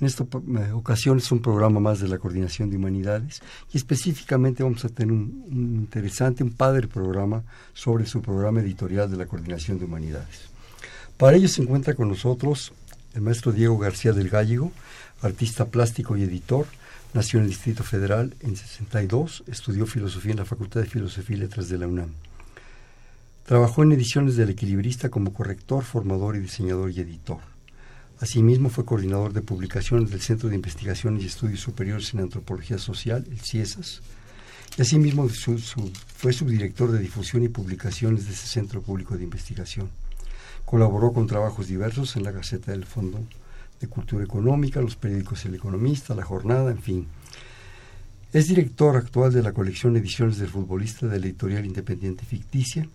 En esta eh, ocasión es un programa más de la Coordinación de Humanidades y específicamente vamos a tener un, interesante, un padre programa sobre su programa editorial de la Coordinación de Humanidades. Para ello se encuentra con nosotros el maestro Diego García del Gallego, artista plástico y editor, nació en el Distrito Federal en 62, estudió filosofía en la Facultad de Filosofía y Letras de la UNAM. Trabajó en ediciones del Equilibrista como corrector, formador y diseñador y editor. Asimismo, fue coordinador de publicaciones del Centro de Investigaciones y Estudios Superiores en Antropología Social, el CIESAS, y asimismo fue subdirector de difusión y publicaciones de ese Centro Público de Investigación. Colaboró con trabajos diversos en la Gaceta del Fondo de Cultura Económica, los periódicos El Economista, La Jornada, en fin. Es director actual de la colección Ediciones del Futbolista de la editorial Independiente Ficticia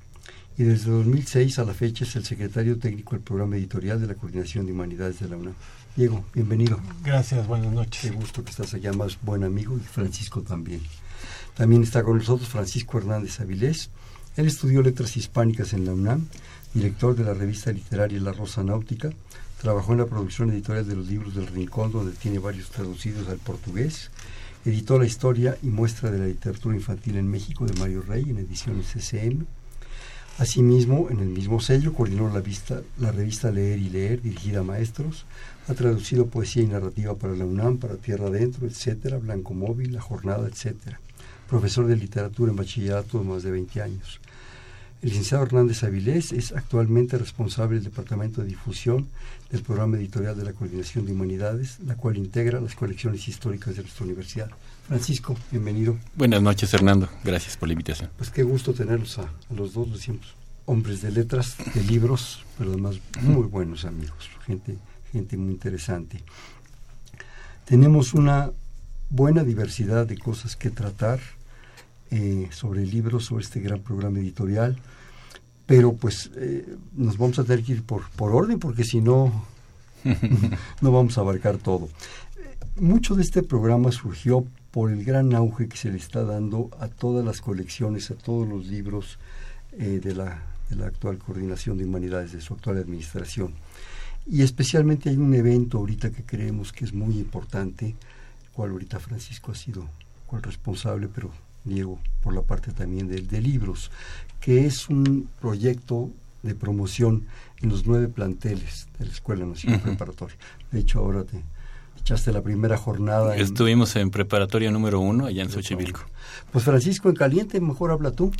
y desde 2006 a la fecha es el secretario técnico del programa editorial de la Coordinación de Humanidades de la UNAM. Diego, bienvenido. Gracias, buenas noches. Qué gusto que estás allá, más buen amigo, y Francisco también. También está con nosotros Francisco Hernández Avilés. Él estudió letras hispánicas en la UNAM, director de la revista literaria La Rosa Náutica, trabajó en la producción editorial de los libros del Rincón, donde tiene varios traducidos al portugués, editó la historia y muestra de la literatura infantil en México de Mario Rey en ediciones CCM, Asimismo, en el mismo sello coordinó la, vista, la revista Leer y Leer, dirigida a maestros, ha traducido poesía y narrativa para la UNAM, para Tierra Adentro, etcétera, Blanco Móvil, La Jornada, etcétera. Profesor de literatura en bachillerato de más de 20 años. El licenciado Hernández Avilés es actualmente responsable del Departamento de Difusión del Programa Editorial de la Coordinación de Humanidades, la cual integra las colecciones históricas de nuestra universidad. Francisco, bienvenido. Buenas noches, Hernando. Gracias por la invitación. Pues qué gusto tenerlos a, los dos, decimos, hombres de letras, de libros, pero además muy buenos amigos, gente, gente muy interesante. Tenemos una buena diversidad de cosas que tratar eh, sobre libros, sobre este gran programa editorial, pero pues eh, nos vamos a tener que ir por, por orden porque si no, no vamos a abarcar todo. Mucho de este programa surgió por el gran auge que se le está dando a todas las colecciones, a todos los libros eh, de, la, de la actual coordinación de humanidades, de su actual administración. Y especialmente hay un evento ahorita que creemos que es muy importante, cual ahorita Francisco ha sido el responsable, pero Diego por la parte también de, de libros, que es un proyecto de promoción en los nueve planteles de la Escuela Nacional Preparatoria. De hecho, ahora te, echaste la primera jornada. Estuvimos en preparatoria número uno allá en Xochimilco. Pues Francisco, en caliente, mejor habla tú.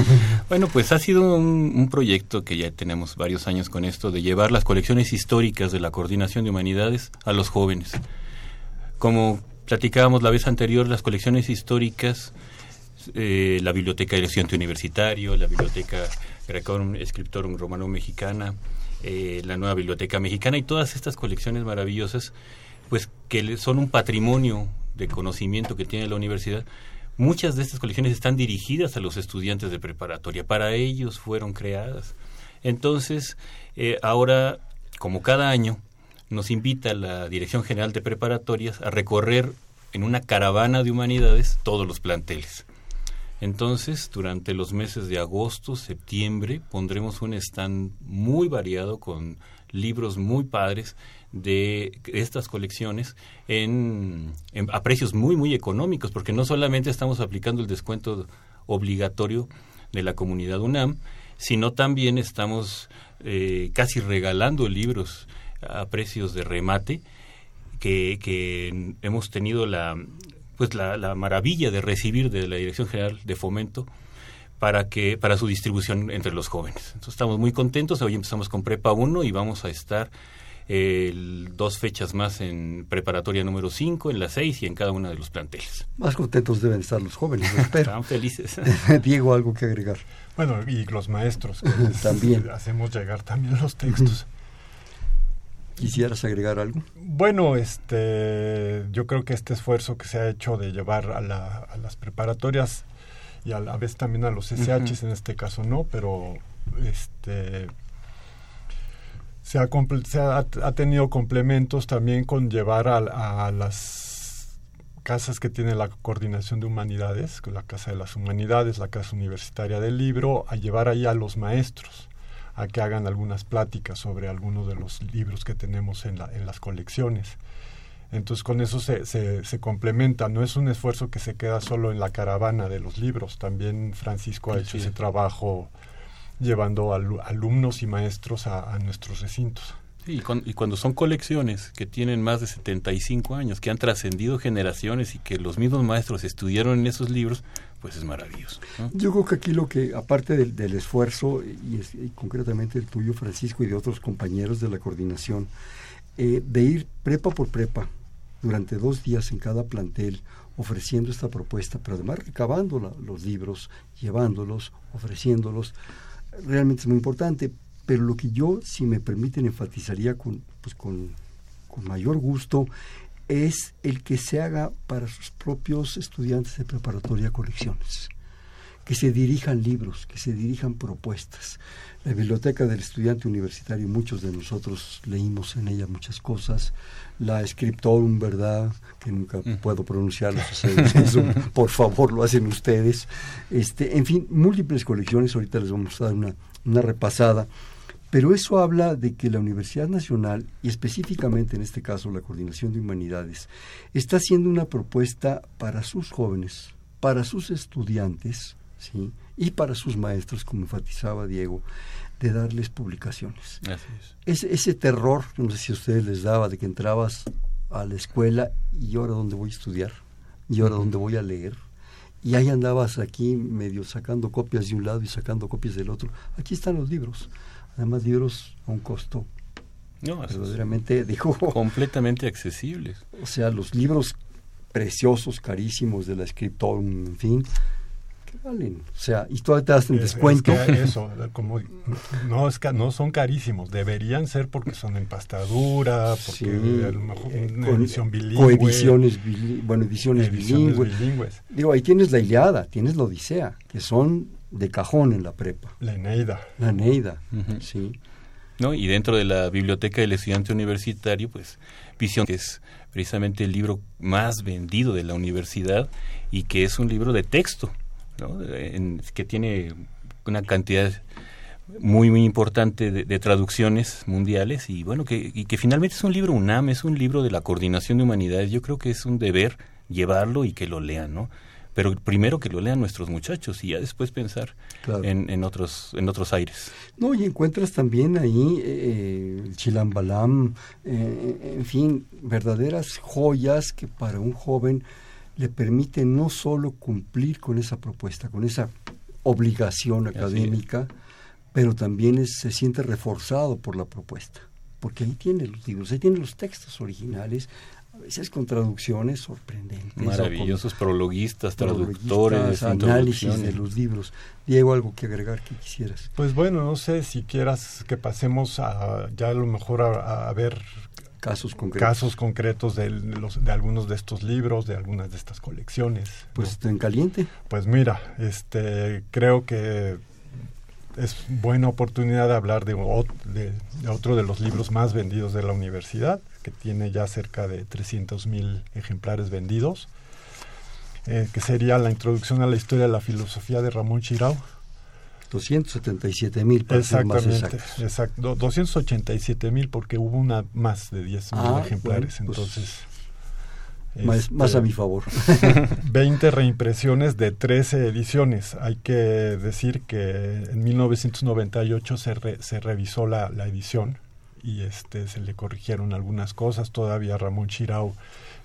bueno, pues ha sido un, proyecto que ya tenemos varios años con esto, de llevar las colecciones históricas de la Coordinación de Humanidades a los jóvenes. Como platicábamos la vez anterior, las colecciones históricas, eh, la Biblioteca del Estudiante Universitario, la Biblioteca Grecorum Scriptorum Romano Mexicana, eh, la nueva Biblioteca Mexicana y todas estas colecciones maravillosas pues que son un patrimonio de conocimiento que tiene la universidad, muchas de estas colecciones están dirigidas a los estudiantes de preparatoria, para ellos fueron creadas. Entonces, eh, ahora, como cada año, nos invita la Dirección General de Preparatorias a recorrer en una caravana de humanidades todos los planteles. Entonces, durante los meses de agosto, septiembre, pondremos un stand muy variado con libros muy padres de estas colecciones en, a precios muy, muy económicos, porque no solamente estamos aplicando el descuento obligatorio de la comunidad UNAM, sino también estamos eh, casi regalando libros a precios de remate que, que hemos tenido la, pues la, la, maravilla de recibir de la Dirección General de Fomento para que para su distribución entre los jóvenes. Entonces estamos muy contentos. Hoy empezamos con Prepa 1 y vamos a estar dos fechas más en preparatoria número 5, en la 6 y en cada uno de los planteles. Más contentos deben estar los jóvenes, espero. Están felices. Diego, algo que agregar. Bueno, y los maestros, que también hacemos llegar también los textos. ¿Quisieras agregar algo? Bueno, este, yo creo que este esfuerzo que se ha hecho de llevar a, las preparatorias y a la vez también a los SHs en este caso no, pero este se ha, ha, tenido complementos también con llevar a, las casas que tiene la coordinación de humanidades, la Casa de las Humanidades, la Casa Universitaria del Libro, a llevar ahí a los maestros a que hagan algunas pláticas sobre algunos de los libros que tenemos en, la, en las colecciones. Entonces con eso se, se, complementa, no es un esfuerzo que se queda solo en la caravana de los libros, también Francisco ha hecho ese trabajo llevando alumnos y maestros a, nuestros recintos. Y, cuando son colecciones que tienen más de 75 años, que han trascendido generaciones y que los mismos maestros estudiaron en esos libros, pues es maravilloso. Yo creo que aquí lo que, aparte del, esfuerzo, y, concretamente el tuyo, Francisco, y de otros compañeros de la coordinación, eh, de ir prepa por prepa durante dos días en cada plantel ofreciendo esta propuesta, pero además recabando los libros, llevándolos, ofreciéndolos, realmente es muy importante. Pero lo que yo, si me permiten, enfatizaría con, pues con, con mayor gusto es el que se haga para sus propios estudiantes de preparatoria colecciones, que se dirijan libros, que se dirijan propuestas. La biblioteca del estudiante universitario, muchos de nosotros leímos en ella muchas cosas. La Scriptorum, ¿verdad? Que nunca puedo pronunciarlo, eso, por favor lo hacen ustedes. Este, en fin, múltiples colecciones, ahorita les vamos a dar una, una repasada. Pero eso habla de que la Universidad Nacional, y específicamente en este caso la Coordinación de Humanidades, está haciendo una propuesta para sus jóvenes, para sus estudiantes, ¿sí? y para sus maestros, como enfatizaba Diego, de darles publicaciones. es. Ese, terror, no sé si a ustedes les daba, de que entrabas a la escuela y ahora dónde voy a estudiar, y ahora dónde voy a leer, y ahí andabas aquí medio sacando copias de un lado y sacando copias del otro. Aquí están los libros además libros a un costo no, verdaderamente dijo completamente accesibles. o sea los libros preciosos carísimos de la Scriptorum en fin que valen. O sea y tú te das un descuento. eso como no es no son carísimos. Deberían ser porque son empastadura porque a lo mejor eh, edición bilingüe. coediciones bueno ediciones, bilingües. digo ahí tienes la Iliada tienes la Odisea que son de cajón en la prepa. La Eneida. La Eneida, sí. ¿No? Y dentro de la biblioteca del estudiante universitario, pues Visión, que es precisamente el libro más vendido de la universidad y que es un libro de texto, ¿no? que tiene una cantidad muy muy importante de, traducciones mundiales y bueno que, y que finalmente es un libro UNAM es un libro de la coordinación de humanidades yo creo que es un deber llevarlo y que lo lean no pero primero que lo lean nuestros muchachos y ya después pensar en, en, otros en otros aires. No, y encuentras también ahí eh, el chilambalam, eh, en fin, verdaderas joyas que para un joven le permiten no solo cumplir con esa propuesta, con esa obligación académica, pero también se siente reforzado por la propuesta, porque ahí tiene los libros, ahí tiene los textos originales, a veces con traducciones sorprendentes. Maravillosos prologuistas, traductores, análisis de los libros. Diego, algo que agregar que quisieras. Pues bueno, no sé si quieras que pasemos a ya a lo mejor a, ver casos concretos, casos concretos de, los, de algunos de estos libros, de algunas de estas colecciones. Pues en caliente. Pues mira, este creo que es buena oportunidad de hablar de, de, otro de los libros más vendidos de la universidad, que tiene ya cerca de 300 mil ejemplares vendidos, eh, que sería la introducción a la historia de la filosofía de Ramón Chirao. 277 mil, Exactamente, exacto. 287 mil porque hubo una más de 10 mil ah, ejemplares, pues, entonces... Más, más, a mi favor. 20 reimpresiones de 13 ediciones. Hay que decir que en 1998 se, se revisó la, la edición y este se le corrigieron algunas cosas. Todavía Ramón Chirau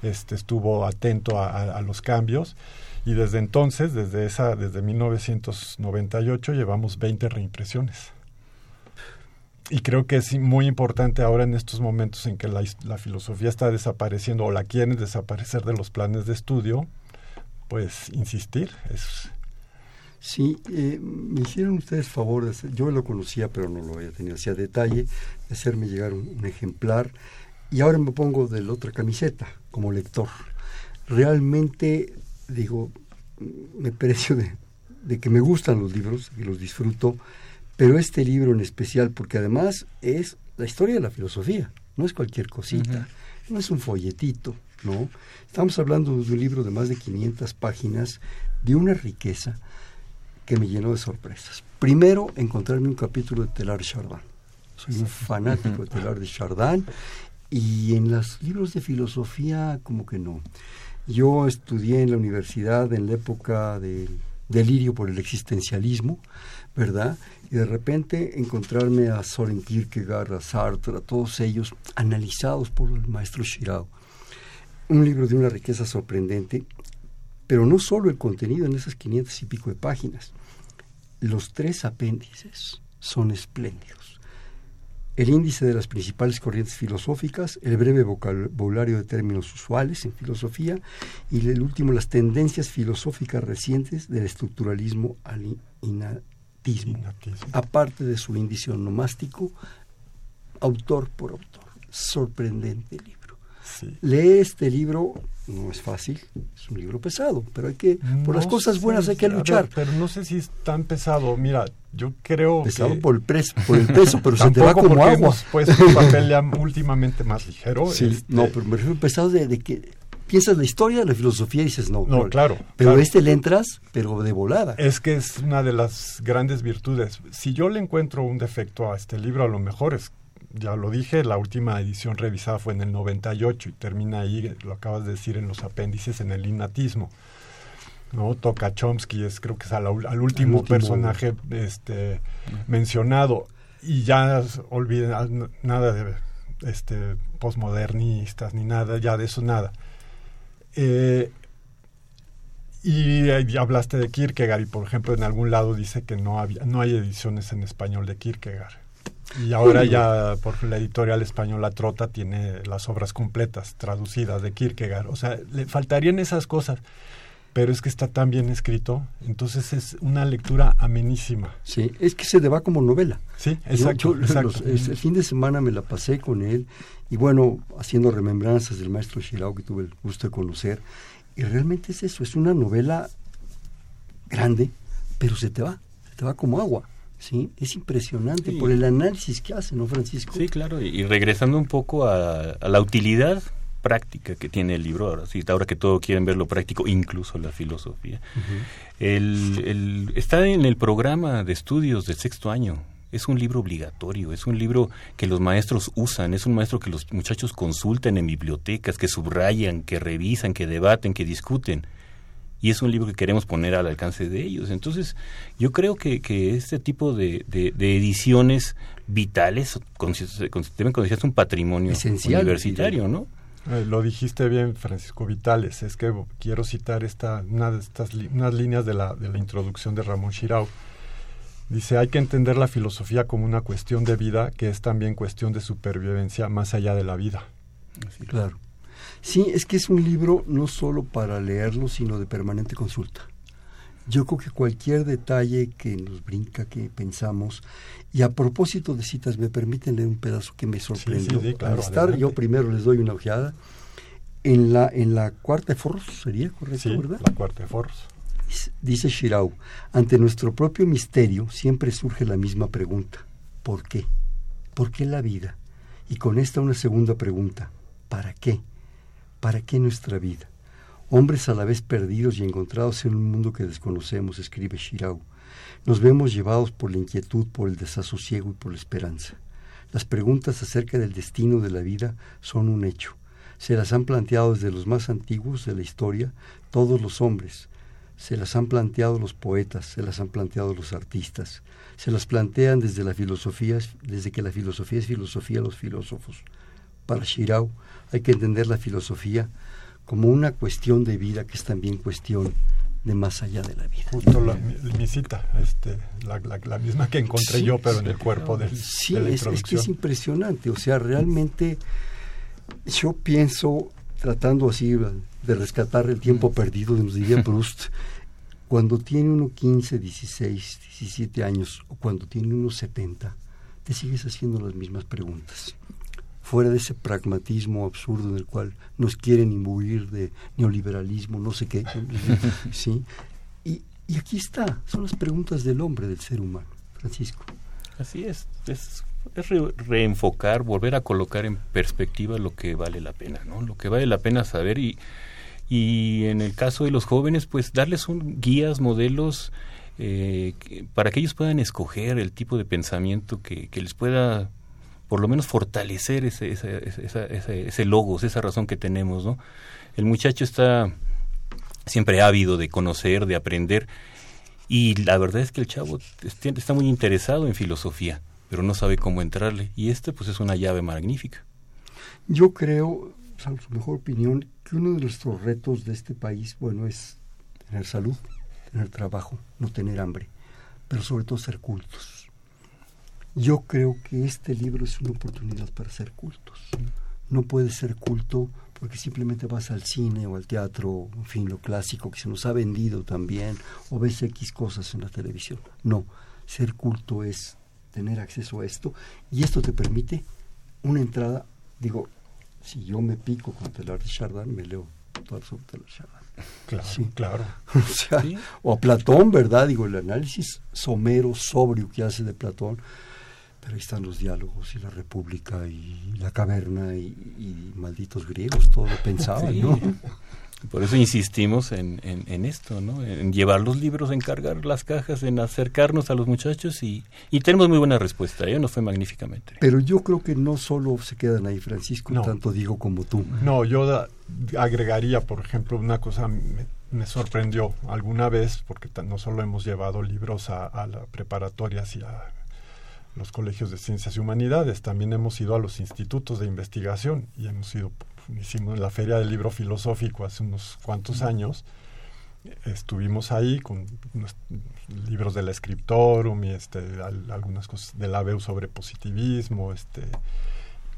este, estuvo atento a, los cambios y desde entonces, desde esa, desde 1998 llevamos 20 reimpresiones. Y creo que es muy importante ahora en estos momentos en que la, filosofía está desapareciendo o la quieren desaparecer de los planes de estudio, pues insistir. Es, Sí, eh, me hicieron ustedes favor de hacer, yo lo conocía pero no lo había tenido así a detalle, de hacerme llegar un, ejemplar y ahora me pongo de la otra camiseta como lector. Realmente, digo, me precio de, de que me gustan los libros, y los disfruto, pero este libro en especial, porque además es la historia de la filosofía, no es cualquier cosita, no es un folletito, ¿no? Estamos hablando de un libro de más de 500 páginas, de una riqueza, que me llenó de sorpresas. Primero, encontrarme un capítulo de Telar de Chardin. Soy un fanático de Telar de Chardin y en los libros de filosofía como que no. Yo estudié en la universidad en la época del delirio por el existencialismo, ¿verdad? Y de repente encontrarme a Soren Kierkegaard, a Sartre, a todos ellos analizados por el maestro Shirao. Un libro de una riqueza sorprendente pero no solo el contenido en esas 500 y pico de páginas. Los tres apéndices son espléndidos. El índice de las principales corrientes filosóficas, el breve vocabulario de términos usuales en filosofía y el último, las tendencias filosóficas recientes del estructuralismo al innatismo, aparte de su índice onomástico, autor por autor. Sorprendente libro. Lee este libro, no es fácil, es un libro pesado, pero hay que, por las cosas buenas hay que luchar. pero no sé si es tan pesado, mira, yo creo pesado por el, preso, por el peso, pero se te va como agua. Pues un papel ya últimamente más ligero. Sí, este no, pero me refiero pesado de, que piensas la historia, la filosofía y dices no. No, claro. Pero este le entras, pero de volada. Es que es una de las grandes virtudes. Si yo le encuentro un defecto a este libro, a lo mejor es ya lo dije, la última edición revisada fue en el 98 y termina ahí, lo acabas de decir, en los apéndices, en el innatismo. ¿no? Toca Chomsky, es, creo que es al, último, personaje este, mencionado. Y ya olviden nada de este, posmodernistas ni nada, ya de eso nada. Eh, y, y, hablaste de Kierkegaard y por ejemplo en algún lado dice que no, había, no hay ediciones en español de Kierkegaard. Y ahora ya por la editorial española Trota tiene las obras completas traducidas de Kierkegaard. O sea, le faltarían esas cosas, pero es que está tan bien escrito, entonces es una lectura amenísima. Sí, es que se le va como novela. Sí, exacto. el fin de semana me la pasé con él y bueno, haciendo remembranzas del maestro Shirao que tuve el gusto de conocer. Y realmente es eso, es una novela grande, pero se te va, se te va como agua. ¿Sí? Es impresionante por el análisis que hace, ¿no, Francisco? Sí, claro, y, regresando un poco a, la utilidad práctica que tiene el libro, ahora, sí, ahora que todo quieren ver lo práctico, incluso la filosofía. el, está en el programa de estudios de sexto año. Es un libro obligatorio, es un libro que los maestros usan, es un maestro que los muchachos consultan en bibliotecas, que subrayan, que revisan, que debaten, que discuten y es un libro que queremos poner al alcance de ellos. Entonces, yo creo que, que este tipo de, de, ediciones vitales deben considerarse un patrimonio universitario, ¿no? Eh, lo dijiste bien, Francisco Vitales. Es que quiero citar esta, una de estas unas líneas de la, de la introducción de Ramón Chirau. Dice, hay que entender la filosofía como una cuestión de vida que es también cuestión de supervivencia más allá de la vida. claro. Sí, es que es un libro no solo para leerlo, sino de permanente consulta. Yo creo que cualquier detalle que nos brinca, que pensamos, y a propósito de citas, me permiten leer un pedazo que me sorprendió. Al estar, yo primero les doy una ojeada. En la, en la cuarta de Forros, sería correcto, ¿verdad? La cuarta de Forros. Dice Shirau, ante nuestro propio misterio siempre surge la misma pregunta. ¿Por qué? ¿Por qué la vida? Y con esta una segunda pregunta. ¿Para qué? ¿Para qué nuestra vida? Hombres a la vez perdidos y encontrados en un mundo que desconocemos, escribe Shirau. Nos vemos llevados por la inquietud, por el desasosiego y por la esperanza. Las preguntas acerca del destino de la vida son un hecho. Se las han planteado desde los más antiguos de la historia todos los hombres. Se las han planteado los poetas, se las han planteado los artistas. Se las plantean desde la filosofía, desde que la filosofía es filosofía los filósofos. Para Shirau, hay que entender la filosofía como una cuestión de vida que es también cuestión de más allá de la vida. Justo la, mi cita, este, la, misma que encontré yo, pero en el cuerpo del, sí, de la es, es que es impresionante. O sea, realmente yo pienso, tratando así de rescatar el tiempo perdido, nos diría Proust, cuando tiene uno 15, 16, 17 años o cuando tiene uno 70, te sigues haciendo las mismas preguntas. Fuera de ese pragmatismo absurdo en el cual nos quieren imbuir de neoliberalismo, no sé qué. ¿sí? Y, y aquí está, son las preguntas del hombre, del ser humano. Francisco. Así es, es, reenfocar, volver a colocar en perspectiva lo que vale la pena, ¿no? Lo que vale la pena saber y, y en el caso de los jóvenes, pues darles un, guías, modelos eh, para que ellos puedan escoger el tipo de pensamiento que, que les pueda por lo menos fortalecer ese, ese, ese, ese, logos, esa razón que tenemos, ¿no? El muchacho está siempre ávido de conocer, de aprender, y la verdad es que el chavo está muy interesado en filosofía, pero no sabe cómo entrarle. Y este pues es una llave magnífica. Yo creo, salvo su mejor opinión, que uno de nuestros retos de este país, bueno, es tener salud, tener trabajo, no tener hambre, pero sobre todo ser cultos. Yo creo que este libro es una oportunidad para ser cultos. No puede ser culto porque simplemente vas al cine o al teatro, en fin, lo clásico que se nos ha vendido también, o ves X cosas en la televisión. No, ser culto es tener acceso a esto y esto te permite una entrada, digo, si yo me pico con Telar de Chardin, me leo todo sobre Telar de Chardin. Claro, sí. claro. o, o a Platón, ¿verdad? Digo, el análisis somero, sobrio que hace de Platón, pero ahí están los diálogos y la república y la caverna y, malditos griegos, todo lo pensaban, ¿no? Por eso insistimos en, en, esto, ¿no? En llevar los libros, en cargar las cajas, en acercarnos a los muchachos y, y tenemos muy buena respuesta, ¿eh? Nos fue magníficamente. Pero yo creo que no solo se quedan ahí, Francisco, tanto digo como tú. No, yo agregaría, por ejemplo, una cosa me, me, sorprendió alguna vez, porque no solo hemos llevado libros a, a la preparatorias y a los colegios de ciencias y humanidades, también hemos ido a los institutos de investigación y hemos ido, hicimos la Feria del Libro Filosófico hace unos cuantos años, estuvimos ahí con libros del Scriptorum y este, algunas cosas de la ABEU sobre positivismo, este,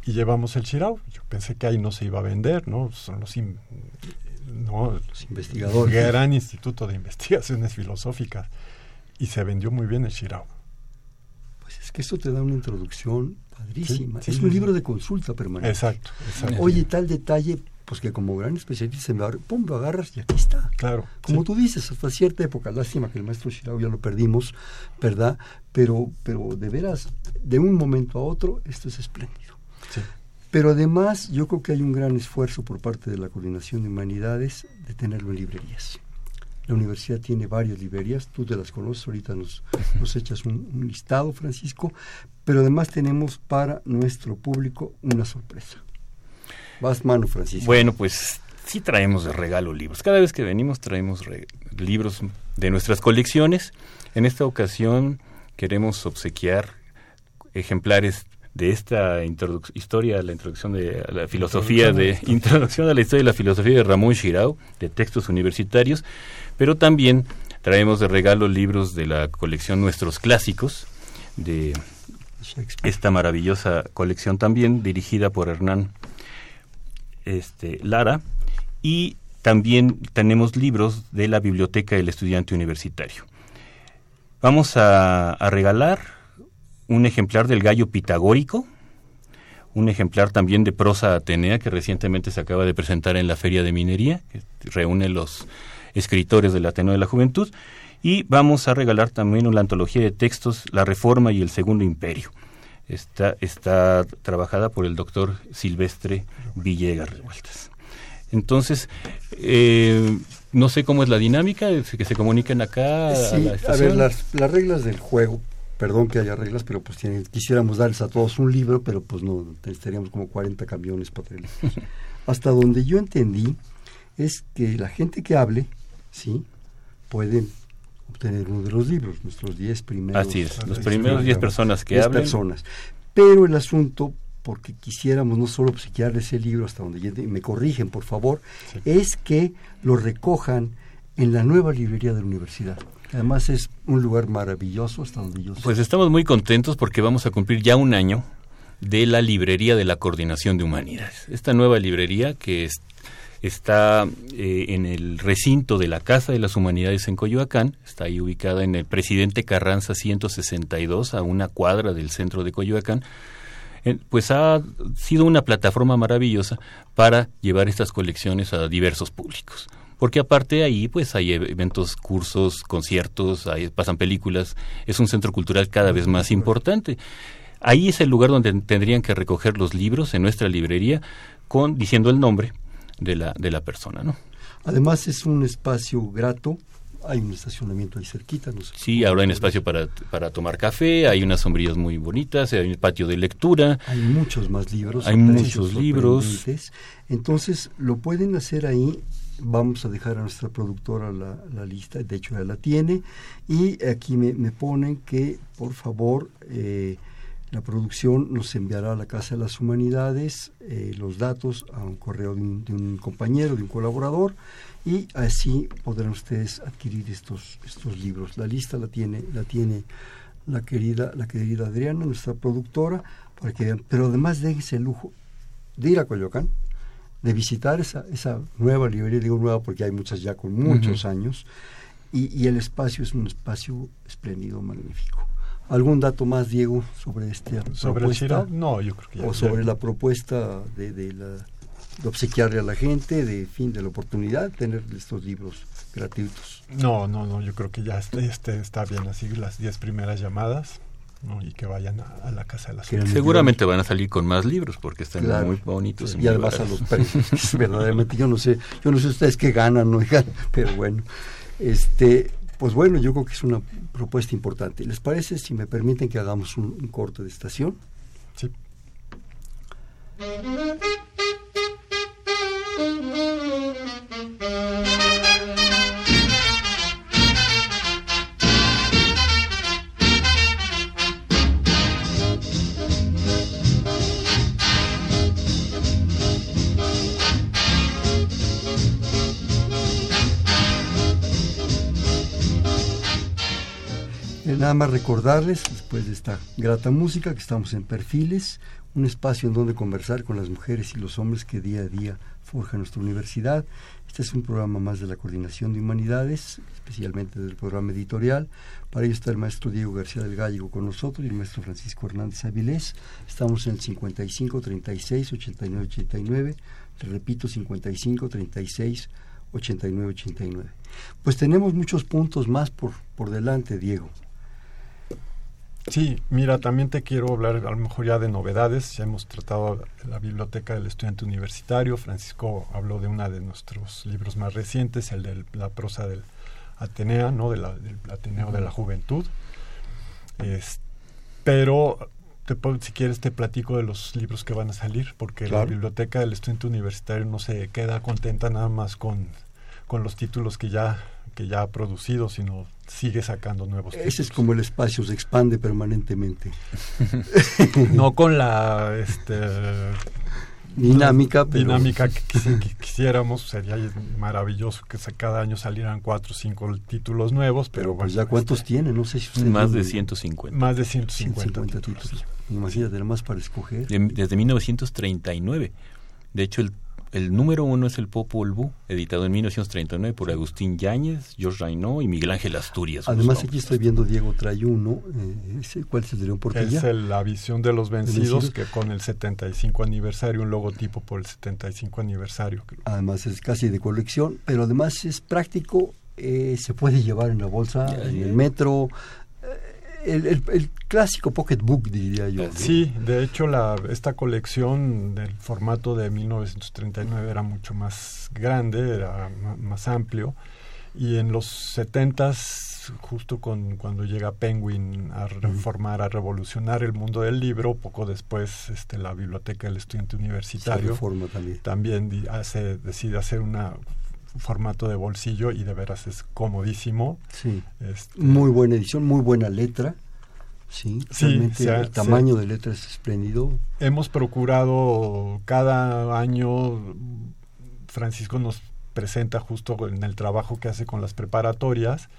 y llevamos el Chirau. Yo pensé que ahí no se iba a vender, ¿no? Son los, los investigadores. Gran instituto de investigaciones filosóficas. Y se vendió muy bien el Chirau es que esto te da una introducción padrísima. es un libro de consulta permanente. Exacto, Oye, tal detalle, pues que como gran especialista, me pum, lo agarras y aquí está. Claro. Como tú dices, hasta cierta época, lástima que el maestro Shirao ya lo perdimos, ¿verdad? Pero, pero de veras, de un momento a otro, esto es espléndido. Pero además, yo creo que hay un gran esfuerzo por parte de la Coordinación de Humanidades de tenerlo en librerías. La universidad tiene varias librerías, tú te las conoces, ahorita nos, nos echas un, listado, Francisco, pero además tenemos para nuestro público una sorpresa. Vas mano, Francisco. Bueno, pues sí traemos de regalo libros. Cada vez que venimos traemos libros de nuestras colecciones. En esta ocasión queremos obsequiar ejemplares de esta historia, la introducción de la filosofía de introducción a la historia de la filosofía de Ramón Shirao, de textos universitarios, pero también traemos de regalo libros de la colección Nuestros Clásicos, de esta maravillosa colección también dirigida por Hernán este, Lara, y también tenemos libros de la Biblioteca del Estudiante Universitario. Vamos a, a regalar un ejemplar del gallo pitagórico, un ejemplar también de prosa atenea que recientemente se acaba de presentar en la Feria de Minería, que reúne los escritores del Ateneo de la Juventud, y vamos a regalar también una antología de textos, La Reforma y el Segundo Imperio. Está, está trabajada por el doctor Silvestre Villegas Revueltas. Entonces, eh, no sé cómo es la dinámica, que se comuniquen acá. a, ver, las, las reglas del juego perdón que haya reglas, pero pues quisiéramos darles a todos un libro, pero pues no, necesitaríamos como 40 camiones para tenerlos. Hasta donde yo entendí es que la gente que hable, ¿sí? Puede obtener uno de los libros, nuestros 10 primeros. Así es, los primeros 10 personas que hablen. personas. Pero el asunto, porque quisiéramos no solo obsequiar ese libro, hasta donde me corrigen, por favor, es que lo recojan en la nueva librería de la universidad. Además es un lugar maravilloso hasta donde Pues estamos muy contentos porque vamos a cumplir ya un año de la librería de la Coordinación de Humanidades. Esta nueva librería que está eh, en el recinto de la Casa de las Humanidades en Coyoacán, está ahí ubicada en el Presidente Carranza 162, a una cuadra del centro de Coyoacán, eh, pues ha sido una plataforma maravillosa para llevar estas colecciones a diversos públicos. Porque aparte ahí pues hay eventos, cursos, conciertos, ahí pasan películas, es un centro cultural cada vez más importante. Ahí es el lugar donde tendrían que recoger los libros en nuestra librería con diciendo el nombre de la, de la persona, ¿no? Además es un espacio grato, hay un estacionamiento ahí cerquita. No sé sí, ahora hay un espacio para, para tomar café, hay unas sombrillas muy bonitas, hay un patio de lectura. Hay muchos más libros. Hay muchos libros. Entonces, lo pueden hacer ahí. Vamos a dejar a nuestra productora la, la lista, de hecho ya la tiene. Y aquí me, me ponen que, por favor, eh, la producción nos enviará a la Casa de las Humanidades eh, los datos a un correo de un, compañero, de un colaborador, y así podrán ustedes adquirir estos, estos libros. La lista la tiene, la tiene la querida, la querida Adriana, nuestra productora, para que vean. Pero además déjense el lujo de ir a Coyoacán, de visitar esa, esa nueva librería, digo nueva porque hay muchas ya con muchos años, y, y el espacio es un espacio espléndido, magnífico. ¿Algún dato más, Diego, sobre esta ¿Sobre propuesta? no, yo creo que ya. O sobre la propuesta de, de, la, de obsequiarle a la gente, de fin, de la oportunidad de tener estos libros gratuitos. No, no, no, yo creo que ya este, este está bien así, las 10 primeras llamadas. ¿No? y que vayan a, la casa de las Seguramente van a salir con más libros porque están muy bonitos. y además a los precios, verdaderamente yo no sé, yo no sé ustedes qué ganan, no pero bueno, este pues bueno, yo creo que es una propuesta importante. ¿Les parece si me permiten que hagamos un, un corte de estación? Sí. Nada más recordarles, después de esta grata música, que estamos en Perfiles, un espacio en donde conversar con las mujeres y los hombres que día a día forjan nuestra universidad. Este es un programa más de la Coordinación de Humanidades, especialmente del programa editorial. Para ello está el maestro Diego García del Gallego con nosotros y el maestro Francisco Hernández Avilés. Estamos en el 55 36 89 89. Le repito, 55 36 89 89. Pues tenemos muchos puntos más por, por delante, Diego. Sí, mira, también te quiero hablar a lo mejor ya de novedades. Ya hemos tratado la biblioteca del estudiante universitario. Francisco habló de uno de nuestros libros más recientes, el de la prosa del Atenea, ¿no? De del Ateneo de la Juventud. pero te si quieres te platico de los libros que van a salir, porque la biblioteca del estudiante universitario no se queda contenta nada más con, con los títulos que ya que ya ha producido, sino sigue sacando nuevos Ese es como el espacio, se expande permanentemente. no con la este, dinámica, dinámica que, quisiéramos, sería maravilloso que cada año salieran cuatro o cinco títulos nuevos, pero, pues ya cuántos este, tiene, no sé si usted más de 150. Más de 150, títulos. títulos. Imagínate, más para escoger. desde 1939. De hecho, el el número uno es el Popol Vuh, editado en 1939 por Agustín Yáñez, George Raynaud y Miguel Ángel Asturias. Además, aquí estoy viendo Diego Trayuno. Eh, ¿Cuál es el de León Portilla? Es la visión de los vencidos, que con el 75 aniversario, un logotipo por el 75 aniversario. Además, es casi de colección, pero además es práctico. Eh, se puede llevar en la bolsa, en el metro, el, clásico pocketbook, diría yo. Sí, de hecho la, esta colección del formato de 1939 era mucho más grande, era más amplio, y en los 70 justo con, cuando llega Penguin a reformar, a revolucionar el mundo del libro, poco después este, la Biblioteca del Estudiante Universitario también, también hace, decide hacer una formato de bolsillo y de veras es comodísimo. Sí. Este, muy buena edición, muy buena letra. Sí, realmente el tamaño de letra es espléndido. Hemos procurado cada año, Francisco nos presenta justo en el trabajo que hace con las preparatorias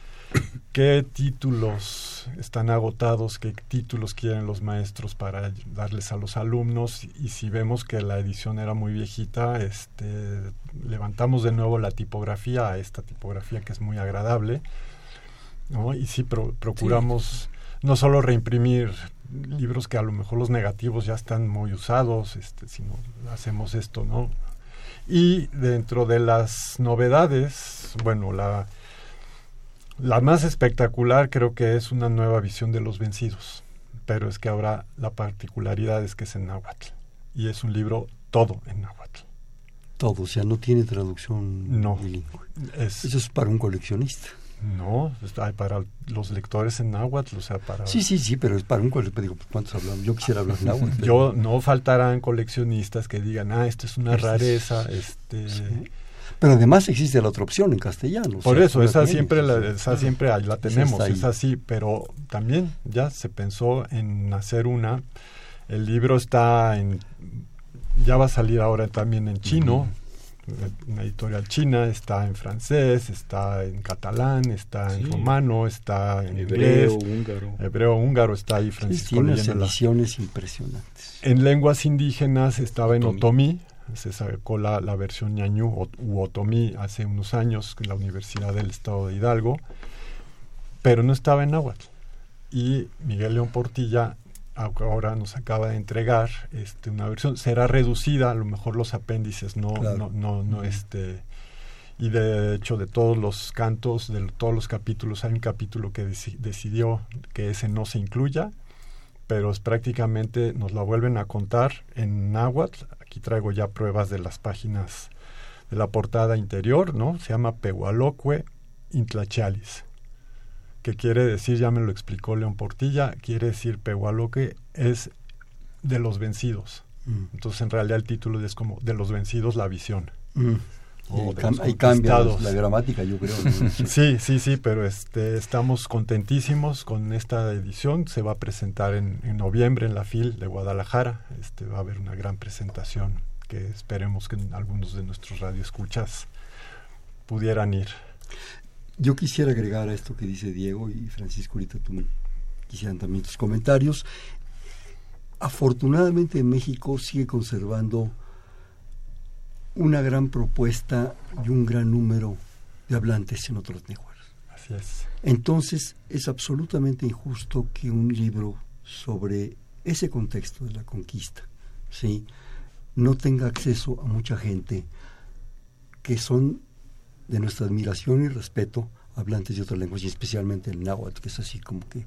qué títulos están agotados, qué títulos quieren los maestros para darles a los alumnos y si vemos que la edición era muy viejita, este, levantamos de nuevo la tipografía a esta tipografía que es muy agradable, ¿no? Y sí procuramos no solo reimprimir libros que a lo mejor los negativos ya están muy usados, este, sino hacemos esto, ¿no? Y dentro de las novedades, bueno, la la más espectacular creo que es una nueva visión de los vencidos, pero es que ahora la particularidad es que es en náhuatl y es un libro todo en náhuatl. Todo, o sea, no tiene traducción no, bilingüe. Eso es para un coleccionista. No, para los lectores en náhuatl, o sea, para... Sí, sí, sí, pero es para un coleccionista. Digo, ¿cuántos hablamos? Yo quisiera hablar náhuatl. Yo, no faltarán coleccionistas que digan, ah, esto es una rareza, este... Pero además existe la otra opción en castellano. Por eso, esa siempre, la, esa siempre la tenemos, es así, pero también ya se pensó en hacer una. El libro está en, ya va a salir ahora también en chino, una editorial china, está en francés, está en catalán, está en romano, está en hebreo, inglés, húngaro. Hebreo, húngaro, está ahí Francisco sí, tiene ediciones impresionantes. En lenguas indígenas estaba en otomí, se sacó la, la versión ñañú u otomí hace unos años en la Universidad del Estado de Hidalgo, pero no estaba en náhuatl. Y Miguel León Portilla ahora nos acaba de entregar este, una versión, será reducida, a lo mejor los apéndices no, no, no, no, este, y de hecho de todos los cantos, de todos los capítulos, hay un capítulo que decidió que ese no se incluya, pero es prácticamente nos lo vuelven a contar en náhuatl Aquí traigo ya pruebas de las páginas de la portada interior, ¿no? Se llama Pehualoque Intlachalis, que quiere decir, ya me lo explicó León Portilla, quiere decir Pehualoque es de los vencidos. Mm. Entonces, en realidad el título es como de los vencidos la visión. Mm. Hay cambios la gramática, yo creo. sí, sí, sí, pero este, estamos contentísimos con esta edición. Se va a presentar en, en, noviembre en la FIL de Guadalajara. Este, va a haber una gran presentación que esperemos que algunos de nuestros radioescuchas pudieran ir. Yo quisiera agregar a esto que dice Diego y Francisco, ahorita tú quisieran también tus comentarios. Afortunadamente México sigue conservando una gran propuesta y un gran número de hablantes en otros lenguas. Así es. Entonces es absolutamente injusto que un libro sobre ese contexto de la conquista, ¿sí? no tenga acceso a mucha gente que son de nuestra admiración y respeto hablantes de otras lenguas y especialmente el náhuatl, que es así como que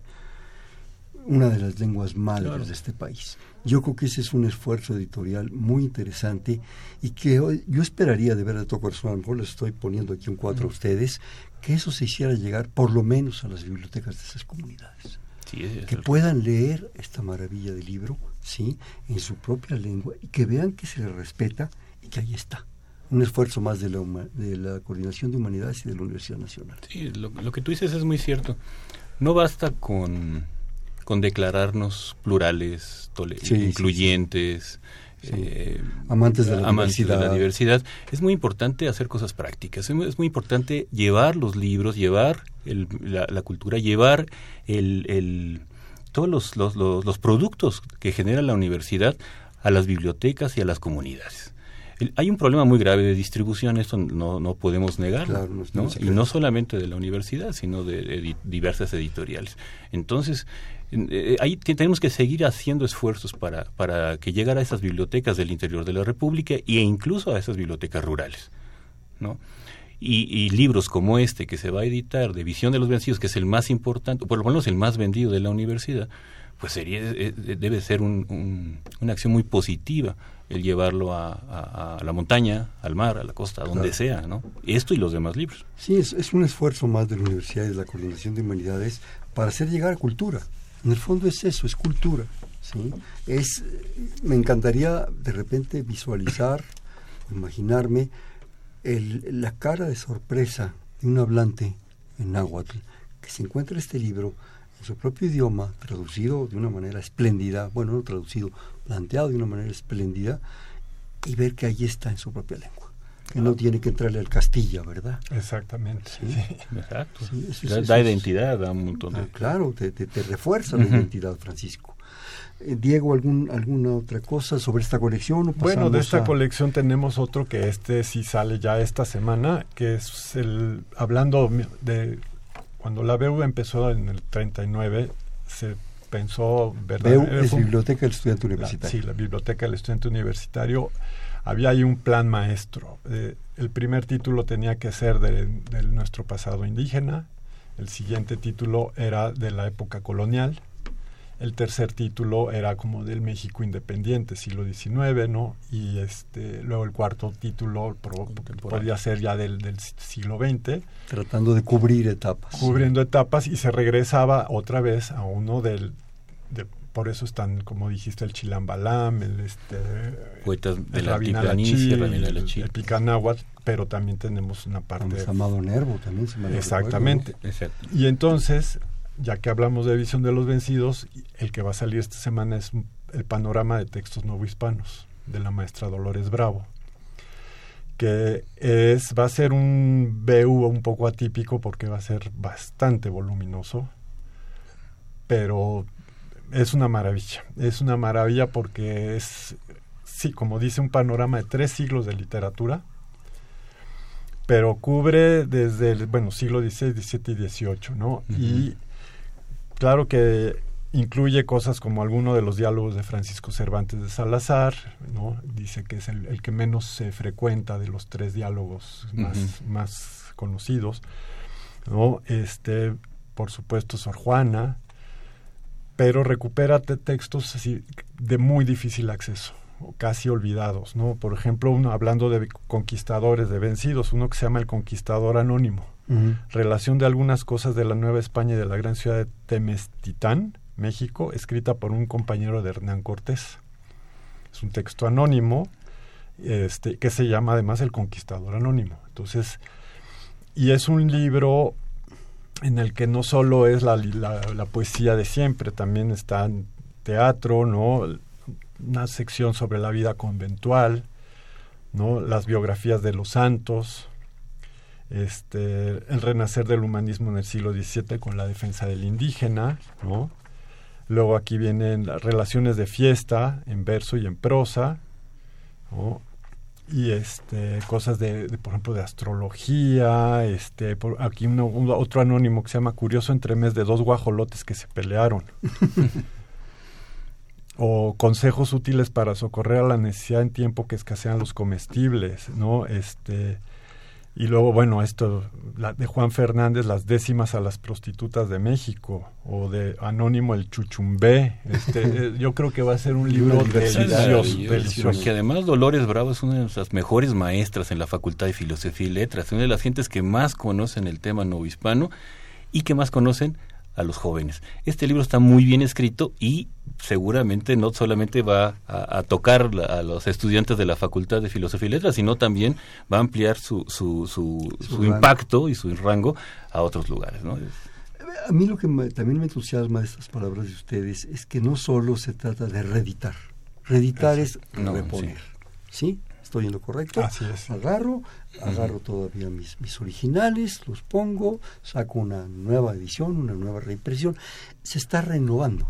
una de las lenguas madres de este país. Yo creo que ese es un esfuerzo editorial muy interesante y que yo esperaría de ver de todo corazón, a lo mejor les estoy poniendo aquí un cuadro a ustedes, que eso se hiciera llegar por lo menos a las bibliotecas de esas comunidades. que puedan leer esta maravilla de libro, ¿sí? En su propia lengua y que vean que se les respeta y que ahí está un esfuerzo más de la, de la Coordinación de Humanidades y de la Universidad Nacional. Sí, lo, lo, que tú dices es muy cierto. No basta con con declararnos plurales, incluyentes, eh, amantes, de la, diversidad. Es muy importante hacer cosas prácticas, es muy, importante llevar los libros, llevar la, cultura, llevar el, todos los, los, los, productos que genera la universidad a las bibliotecas y a las comunidades. Hay un problema muy grave de distribución, esto no, no podemos negarlo, y no solamente de la universidad, sino de diversas editoriales. Entonces, eh, ahí tenemos que seguir haciendo esfuerzos para, para que llegara a esas bibliotecas del interior de la República e incluso a esas bibliotecas rurales. ¿no? Y, libros como este que se va a editar de Visión de los Vencidos, que es el más importante, por lo menos el más vendido de la universidad, pues sería eh, eh, debe ser un, una acción muy positiva el llevarlo a, la montaña, al mar, a la costa, a donde sea, ¿no? Esto y los demás libros. Sí, es, es un esfuerzo más de la universidad y de la Coordinación de Humanidades para hacer llegar cultura. En el fondo es eso, es cultura. ¿sí? Es, me encantaría de repente visualizar, imaginarme el, la cara de sorpresa de un hablante en náhuatl que se encuentra este libro en su propio idioma, traducido de una manera espléndida, bueno, no traducido, planteado de una manera espléndida, y ver que ahí está en su propia lengua. que no tiene que entrarle al Castilla, ¿verdad? Exactamente. Sí. Exacto. Sí, eso es- da, eso da es- identidad, da un montón de... Ah, claro, te, te- te refuerza la Ujú. identidad, Francisco. Eh, Diego, ¿algún, ¿alguna otra cosa sobre esta colección? o Bueno, de esta a- colección tenemos otro que este sí sale ya esta semana, que es el, hablando de, cuando la BEU empezó en el 39, se pensó, ¿verdad? BEU es un- Biblioteca del Estudiante la- Universitario. sí, la Biblioteca del Estudiante Universitario. Había ahí un plan maestro. Eh, el primer título tenía que ser de, de nuestro pasado indígena, el siguiente título era de la época colonial, el tercer título era como del México independiente, siglo XIX, ¿no? Y este, luego el cuarto título pro- podía ser ya del, del siglo XX Tratando de cubrir etapas. cubriendo etapas y se regresaba otra vez a uno del de- por eso están como dijiste el chilambalam el este Poetas de el la Rabin el, el picanáhuatl pero también tenemos una parte Amado Nervo también, mal no exactamente Exacto. y entonces ya que hablamos de visión de los vencidos el que va a salir esta semana es el panorama de textos novohispanos de la maestra Dolores Bravo que es va a ser un BU un poco atípico porque va a ser bastante voluminoso, pero es una maravilla. Es una maravilla porque es, sí, como dice, un panorama de tres siglos de literatura, pero cubre desde el, bueno, siglo XVI, XVII y XVIII, ¿no? Y claro que incluye cosas como alguno de los diálogos de Francisco Cervantes de Salazar, ¿no? Dice que es el, el que menos se frecuenta de los tres diálogos más, más conocidos, ¿no? Este, por supuesto, Sor Juana, pero recupera te- textos así de muy difícil acceso, o casi olvidados, ¿no? Por ejemplo, uno hablando de conquistadores, de vencidos, uno que se llama El Conquistador Anónimo, Relación de algunas cosas de la Nueva España y de la gran ciudad de Temestitán, México, escrita por un compañero de Hernán Cortés. Es un texto anónimo este, que se llama además El Conquistador Anónimo. Entonces, y es un libro en el que no solo es la, la, la poesía de siempre, también está teatro, ¿no? una sección sobre la vida conventual, ¿no? las biografías de los santos, este, el renacer del humanismo en el siglo XVII con la defensa del indígena, ¿no? Luego aquí vienen las relaciones de fiesta en verso y en prosa, ¿no? Y este, cosas de, de, por ejemplo, de astrología, este, por, aquí uno, otro anónimo que se llama Curioso entremés de dos guajolotes que se pelearon. o consejos útiles para socorrer a la necesidad en tiempo que escasean los comestibles, ¿no? Este, y luego, bueno, esto la, de Juan Fernández, las décimas a las prostitutas de México, o de Anónimo el Chuchumbé. Este, eh, yo creo que va a ser un libro delicioso, delicioso. Porque además Dolores Bravo es una de nuestras mejores maestras en la Facultad de Filosofía y Letras, una de las gentes que más conocen el tema novohispano y que más conocen a los jóvenes. Este libro está muy bien escrito y seguramente no solamente va a, a tocar la- a los estudiantes de la Facultad de Filosofía y Letras, sino también va a ampliar su, su, su, Su impacto y su rango a otros lugares. ¿no? A mí lo que me- también me entusiasma de estas palabras de ustedes es que no solo se trata de reeditar. Reeditar es No, reponer. ¿Sí? ¿Estoy en lo correcto? Así es. Agarro, agarro todavía mis, mis originales, los pongo, saco una nueva edición, una nueva reimpresión. Se está renovando.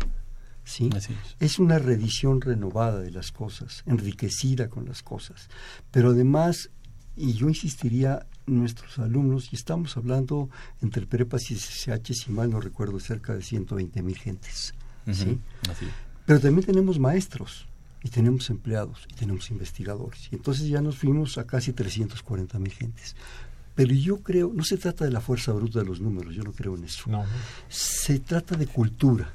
¿Sí? Así es. Es una reedición renovada de las cosas, enriquecida con las cosas. Pero además, y yo insistiría, nuestros alumnos, y estamos hablando entre prepas y SSH, si mal no recuerdo, cerca de 120 mil gentes. ¿sí? Así. Pero también tenemos maestros, y tenemos empleados, y tenemos investigadores. Y entonces ya nos fuimos a casi 340 mil gentes. Pero yo creo, no se trata de la fuerza bruta de los números, yo no creo en eso No, se trata de cultura,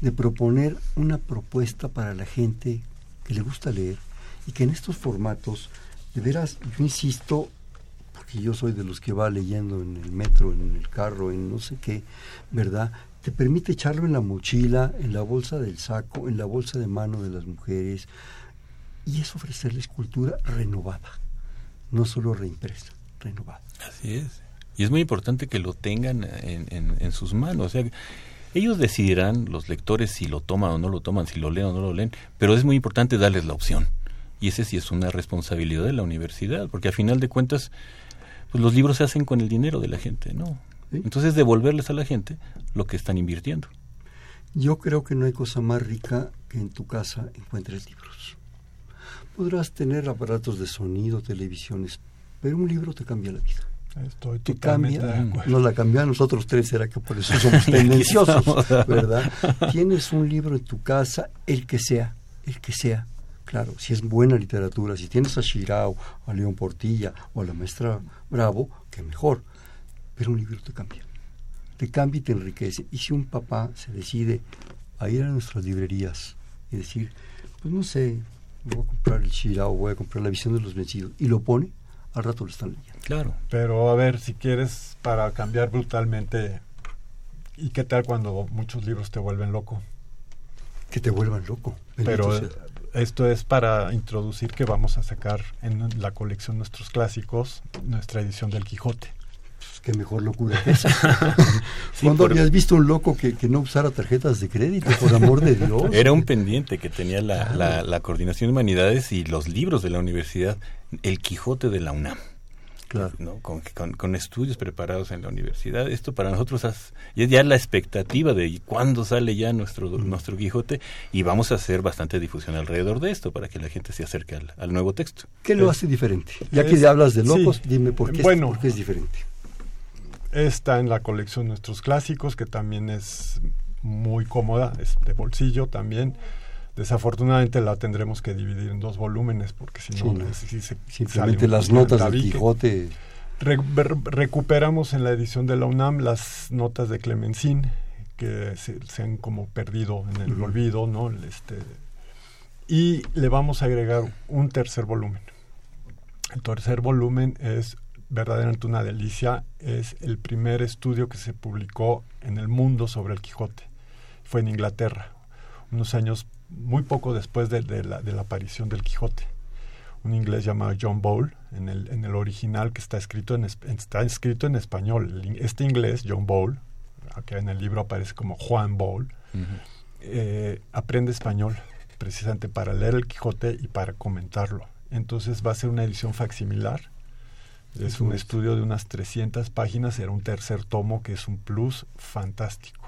de proponer una propuesta para la gente que le gusta leer y que en estos formatos, de veras, yo insisto, porque yo soy de los que va leyendo en el metro, en el carro, en no sé qué, ¿verdad? Te permite echarlo en la mochila, en la bolsa del saco, en la bolsa de mano de las mujeres, y es ofrecerles cultura renovada, no solo reimpresa, renovada. Así es. Y es muy importante que lo tengan en, sus manos. O sea, ellos decidirán, los lectores, si lo toman o no lo toman, si lo leen o no lo leen, pero es muy importante darles la opción. Y ese sí es una responsabilidad de la universidad, porque a final de cuentas, pues los libros se hacen con el dinero de la gente, ¿no? Entonces devolverles a la gente lo que están invirtiendo. Yo creo que no hay cosa más rica que en tu casa encuentres libros. Podrás tener aparatos de sonido, televisiones, pero un libro te cambia la vida. Estoy te totalmente cambia, de acuerdo. nos la cambia a nosotros tres, será que por eso somos tendenciosos, ¿verdad? Tienes un libro en tu casa, el que sea, el que sea. Claro, si es buena literatura, si tienes a Shirao, a León Portilla o a la maestra Bravo, que mejor. Pero un libro te cambia. Te cambia y te enriquece. Y si un papá se decide a ir a nuestras librerías y decir, pues no sé, voy a comprar el Shirao, voy a comprar la visión de los vencidos, y lo pone, al rato lo están leyendo. Claro. Pero a ver, si quieres, para cambiar brutalmente, ¿y qué tal cuando muchos libros te vuelven loco? Que te vuelvan loco. Pero sea. esto es para introducir que vamos a sacar en la colección nuestros clásicos, nuestra edición del Quijote. Pues, qué mejor locura que esa. Sí, ¿Cuándo por- habías visto un loco que, que no usara tarjetas de crédito, por amor de Dios? Era un pendiente que tenía la, la, la Coordinación de Humanidades y los libros de la universidad, El Quijote de la UNAM. Claro. ¿no? Con, con, con estudios preparados en la universidad. Esto para nosotros es, ya la expectativa de cuándo sale ya nuestro, nuestro Quijote y vamos a hacer bastante difusión alrededor de esto para que la gente se acerque al, al nuevo texto. ¿Qué lo Es- hace diferente? Ya que es- ya hablas de locos, sí. dime por qué, es- Bueno. por qué es diferente. Está en la colección nuestros clásicos, que también es muy cómoda, es de bolsillo también. Desafortunadamente la tendremos que dividir en dos volúmenes porque si Sí, no, no. es- sí se Simplemente las notas del. Quijote. Re- recuperamos en la edición de la UNAM las notas de Clemencín que se, se han como perdido en el olvido, ¿no? Este, y le vamos a agregar un tercer volumen. El tercer volumen es verdaderamente una delicia, es el primer estudio que se publicó en el mundo sobre el Quijote. Fue en Inglaterra, unos años muy poco después de, de la, de la aparición del Quijote un inglés llamado John Bowl, en el, en el original que está escrito en, es- está escrito en español. Este inglés, John Bowl, que en el libro aparece como Juan Bowl, eh, aprende español precisamente para leer el Quijote y para comentarlo. Entonces va a ser una edición facsimilar. Es un estudio de unas 300 páginas, era un tercer tomo que es un plus fantástico.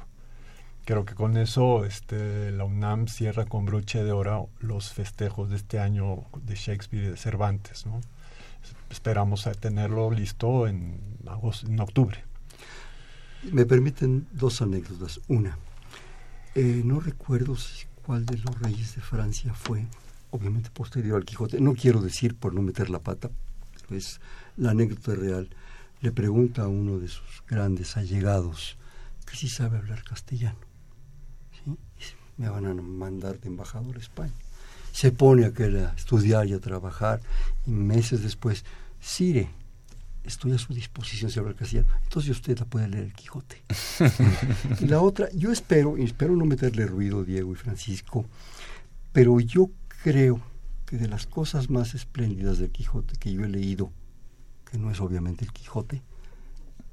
Creo que con eso este, la UNAM cierra con broche de oro los festejos de este año de Shakespeare y de Cervantes. ¿no? Esperamos a tenerlo listo en, agosto, en octubre. Me permiten dos anécdotas. Una, eh, no recuerdo si- cuál de los reyes de Francia fue, obviamente posterior al Quijote. No quiero decir por no meter la pata, pero es la anécdota real. Le pregunta a uno de sus grandes allegados que si sabe hablar castellano. ¿Sí? Dice, Me van a mandar de embajador a España. Se pone aquel a estudiar y a trabajar y meses después, Sire, estoy a su disposición si habla castellano. Entonces usted la puede leer el Quijote. y la otra, yo espero, y espero no meterle ruido, Diego y Francisco, pero yo creo que de las cosas más espléndidas del Quijote que yo he leído, que no es obviamente el Quijote,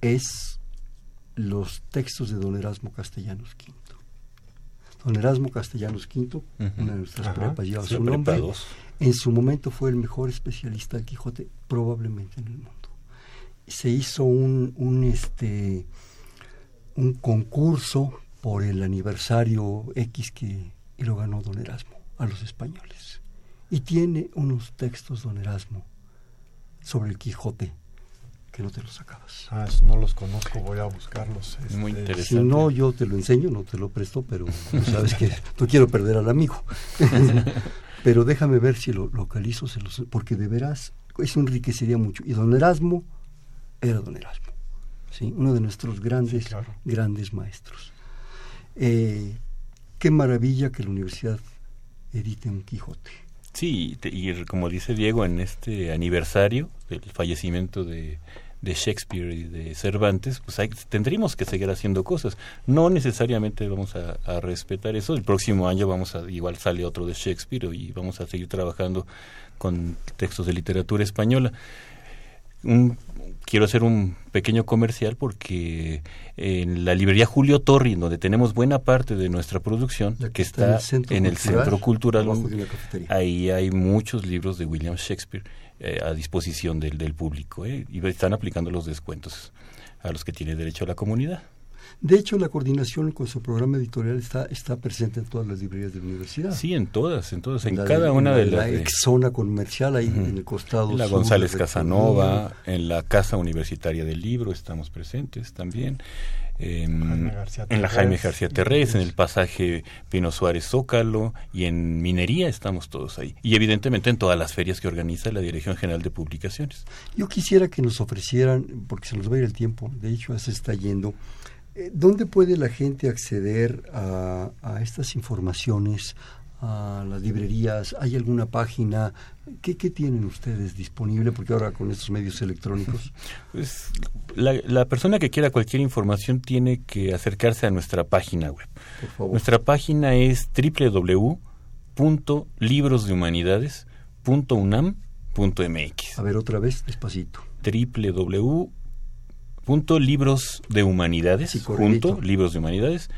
es los textos de don Erasmo Castellanos V. Don Erasmo Castellanos V, una de nuestras Ajá. prepas lleva su nombre, en su momento fue el mejor especialista del Quijote probablemente en el mundo. Se hizo un, un, este, un concurso por el aniversario X que y lo ganó don Erasmo a los españoles. Y tiene unos textos don Erasmo sobre el Quijote que no te los acabas. Ah, eso no los conozco, voy a buscarlos. Muy Este, interesante. Si no, yo te lo enseño, no te lo presto, pero tú sabes que no quiero perder al amigo. pero déjame ver si lo localizo, se los, porque de veras eso enriquecería mucho. Y don Erasmo era don Erasmo, ¿sí? uno de nuestros grandes, Sí, claro. grandes maestros. Eh, qué maravilla que la universidad edite un Quijote. Sí, y como dice Diego, en este aniversario del fallecimiento de, de Shakespeare y de Cervantes, pues hay- tendríamos que seguir haciendo cosas. No necesariamente vamos a, a respetar eso. El próximo año vamos a, igual sale otro de Shakespeare y vamos a seguir trabajando con textos de literatura española. Un- quiero hacer un pequeño comercial porque en la librería Julio Torri, donde tenemos buena parte de nuestra producción, que está, en el Centro Cultural, ahí hay muchos libros de William Shakespeare eh, a disposición del, del público eh, y están aplicando los descuentos a los que tiene derecho la comunidad. De hecho, la coordinación con su programa editorial está, está presente en todas las librerías de la universidad. Sí, en todas, en todas, en cada una de, las... La ex zona comercial ahí en el costado. En la González Casanova, en la Casa Universitaria del Libro estamos presentes también. en la Jaime García Terrés, en el pasaje Pino Suárez Zócalo y en Minería estamos todos ahí. Y evidentemente en todas las ferias que organiza la Dirección General de Publicaciones. Yo quisiera que nos ofrecieran, porque se nos va a ir el tiempo, de hecho se está yendo, ¿Dónde puede la gente acceder a, estas informaciones, a las librerías? ¿Hay alguna página? ¿Qué, tienen ustedes disponible? Porque ahora con estos medios electrónicos. Pues la, persona que quiera cualquier información tiene que acercarse a nuestra página web. Por favor. Nuestra página es www.librosdehumanidades.unam.mx. A ver, otra vez, despacito. www punto libros de humanidades punto libros de humanidades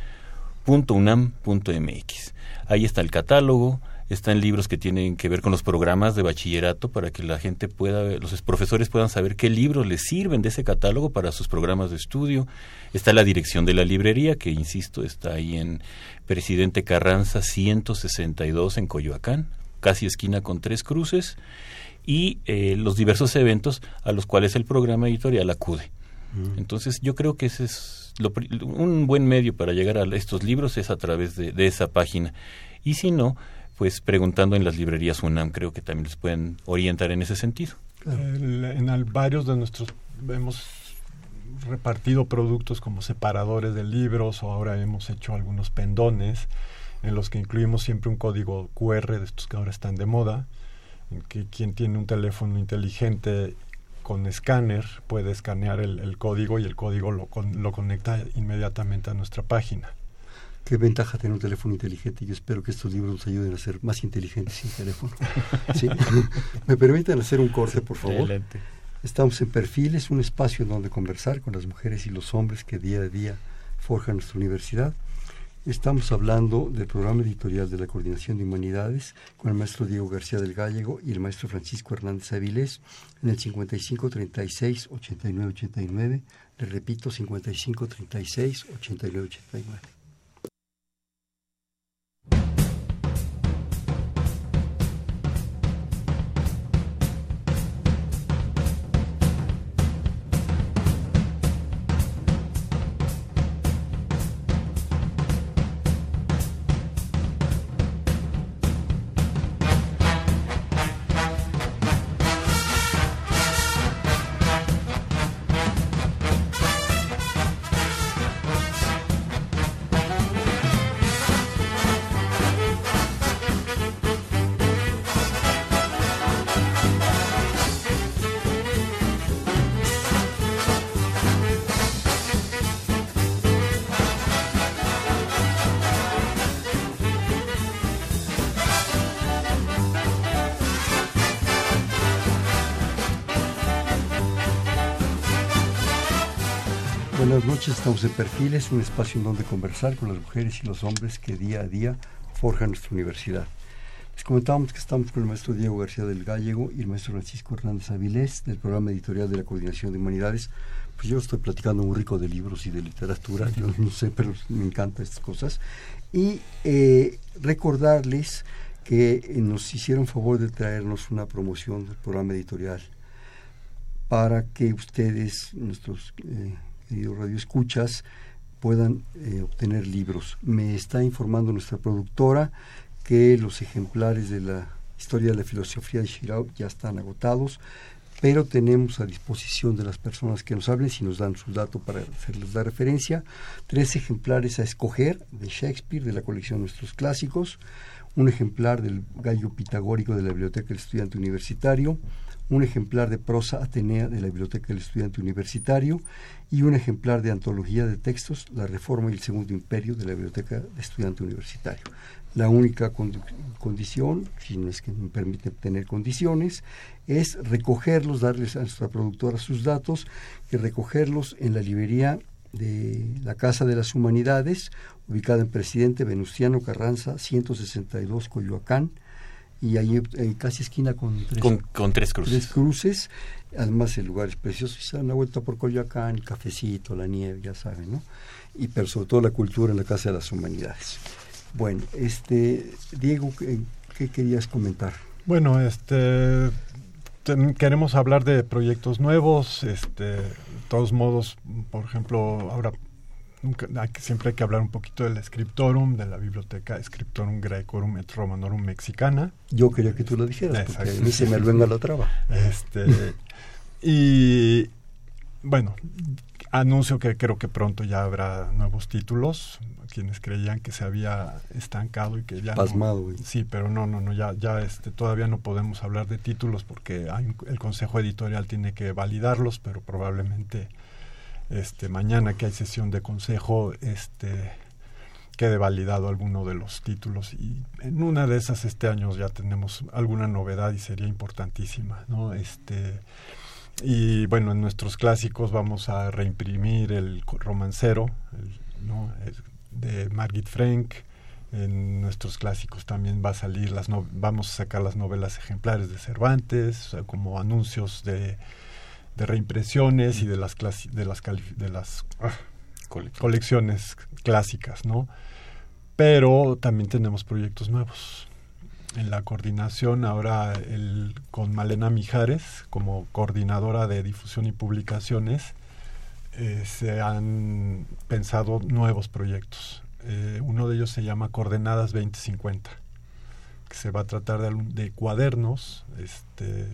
punto unam punto mx. Ahí está el catálogo están libros que tienen que ver con los programas de bachillerato para que la gente pueda los profesores puedan saber qué libros les sirven de ese catálogo para sus programas de estudio. Está la dirección de la librería que insisto está ahí en Presidente Carranza 162 en Coyoacán casi esquina con tres cruces. Y eh, los diversos eventos a los cuales el programa editorial acude entonces yo creo que ese es un buen medio para llegar a estos libros es a través de, esa página. Y si no, pues preguntando en las librerías UNAM creo que también les pueden orientar en ese sentido. en varios de nuestros hemos repartido productos como separadores de libros o ahora hemos hecho algunos pendones en los que incluimos siempre un código QR de estos que ahora están de moda, en que quien tiene un teléfono inteligente con escáner puede escanear el, código y el código lo, lo conecta inmediatamente a nuestra página. Qué ventaja tener un teléfono inteligente. Yo espero que estos libros nos ayuden a ser más inteligentes sin teléfono. ¿Me permiten hacer un corte, por favor? Estamos en Perfiles, un espacio en donde conversar con las mujeres y los hombres que día a día forjan nuestra universidad. Estamos hablando del programa editorial de la Coordinación de Humanidades con el maestro Diego García del Gallego y el maestro Francisco Hernández Avilés en el 5536 8989. Le repito, 5536 8989. Buenas noches, estamos en Perfiles, un espacio en donde conversar con las mujeres y los hombres que día a día forjan nuestra universidad. Les comentábamos que estamos con el maestro Diego García del Gallego y el maestro Francisco Hernández Avilés del programa editorial de la Coordinación de Humanidades. Pues yo estoy platicando muy rico de libros y de literatura, yo no sé, pero me encantan estas cosas. Y eh, recordarles que eh, nos hicieron favor de traernos una promoción del programa editorial para que ustedes, nuestros eh, Radio Escuchas puedan eh, obtener libros. Me está informando nuestra productora que los ejemplares de la historia de la filosofía de Shirao ya están agotados, pero tenemos a disposición de las personas que nos hablen, si nos dan su dato para hacerles la referencia, tres ejemplares a escoger de Shakespeare, de la colección Nuestros Clásicos, un ejemplar del Gallo Pitagórico de la Biblioteca del Estudiante Universitario, un ejemplar de prosa Atenea de la Biblioteca del Estudiante Universitario y un ejemplar de antología de textos La Reforma y el Segundo Imperio de la Biblioteca del Estudiante Universitario. La única condición, si no es que me permite tener condiciones, es recogerlos, darles a nuestra productora sus datos y recogerlos en la librería de la Casa de las Humanidades, ubicada en Presidente Venustiano Carranza, 162 Coyoacán, y ahí casi esquina con tres, con, tres cruces. cruces. Además el lugar es precioso, y se dan una vuelta por Coyoacán, el cafecito, la nieve, ya saben, ¿no? Y pero sobre todo la cultura en la Casa de las Humanidades. Bueno, este Diego, ¿qué, querías comentar? Bueno, este queremos hablar de proyectos nuevos, este, de todos modos, por ejemplo, ahora siempre hay que hablar un poquito del Scriptorum, de la biblioteca Scriptorum Graecorum et Romanorum Mexicana. Yo quería que tú lo dijeras, porque a mí se me venga la traba. Este, y bueno, anuncio que creo que pronto ya habrá nuevos títulos. Quienes creían que se había estancado y que ya pasmado. sí, pero no, no, no, ya, ya, este, todavía no podemos hablar de títulos porque el consejo editorial tiene que validarlos, pero probablemente este, mañana que hay sesión de consejo, este, quede validado alguno de los títulos y en una de esas este año ya tenemos alguna novedad y sería importantísima, ¿no? Este, y bueno, en nuestros clásicos vamos a reimprimir el romancero, ¿no? de Margit Frank, en nuestros clásicos también va a salir las vamos a sacar las novelas ejemplares de Cervantes como anuncios de de reimpresiones y de las de las de las ah, colecciones clásicas, ¿no? Pero también tenemos proyectos nuevos. En la coordinación ahora el, con Malena Mijares como coordinadora de difusión y publicaciones eh, se han pensado nuevos proyectos. Eh, uno de ellos se llama Coordenadas 2050, que se va a tratar de, de cuadernos este,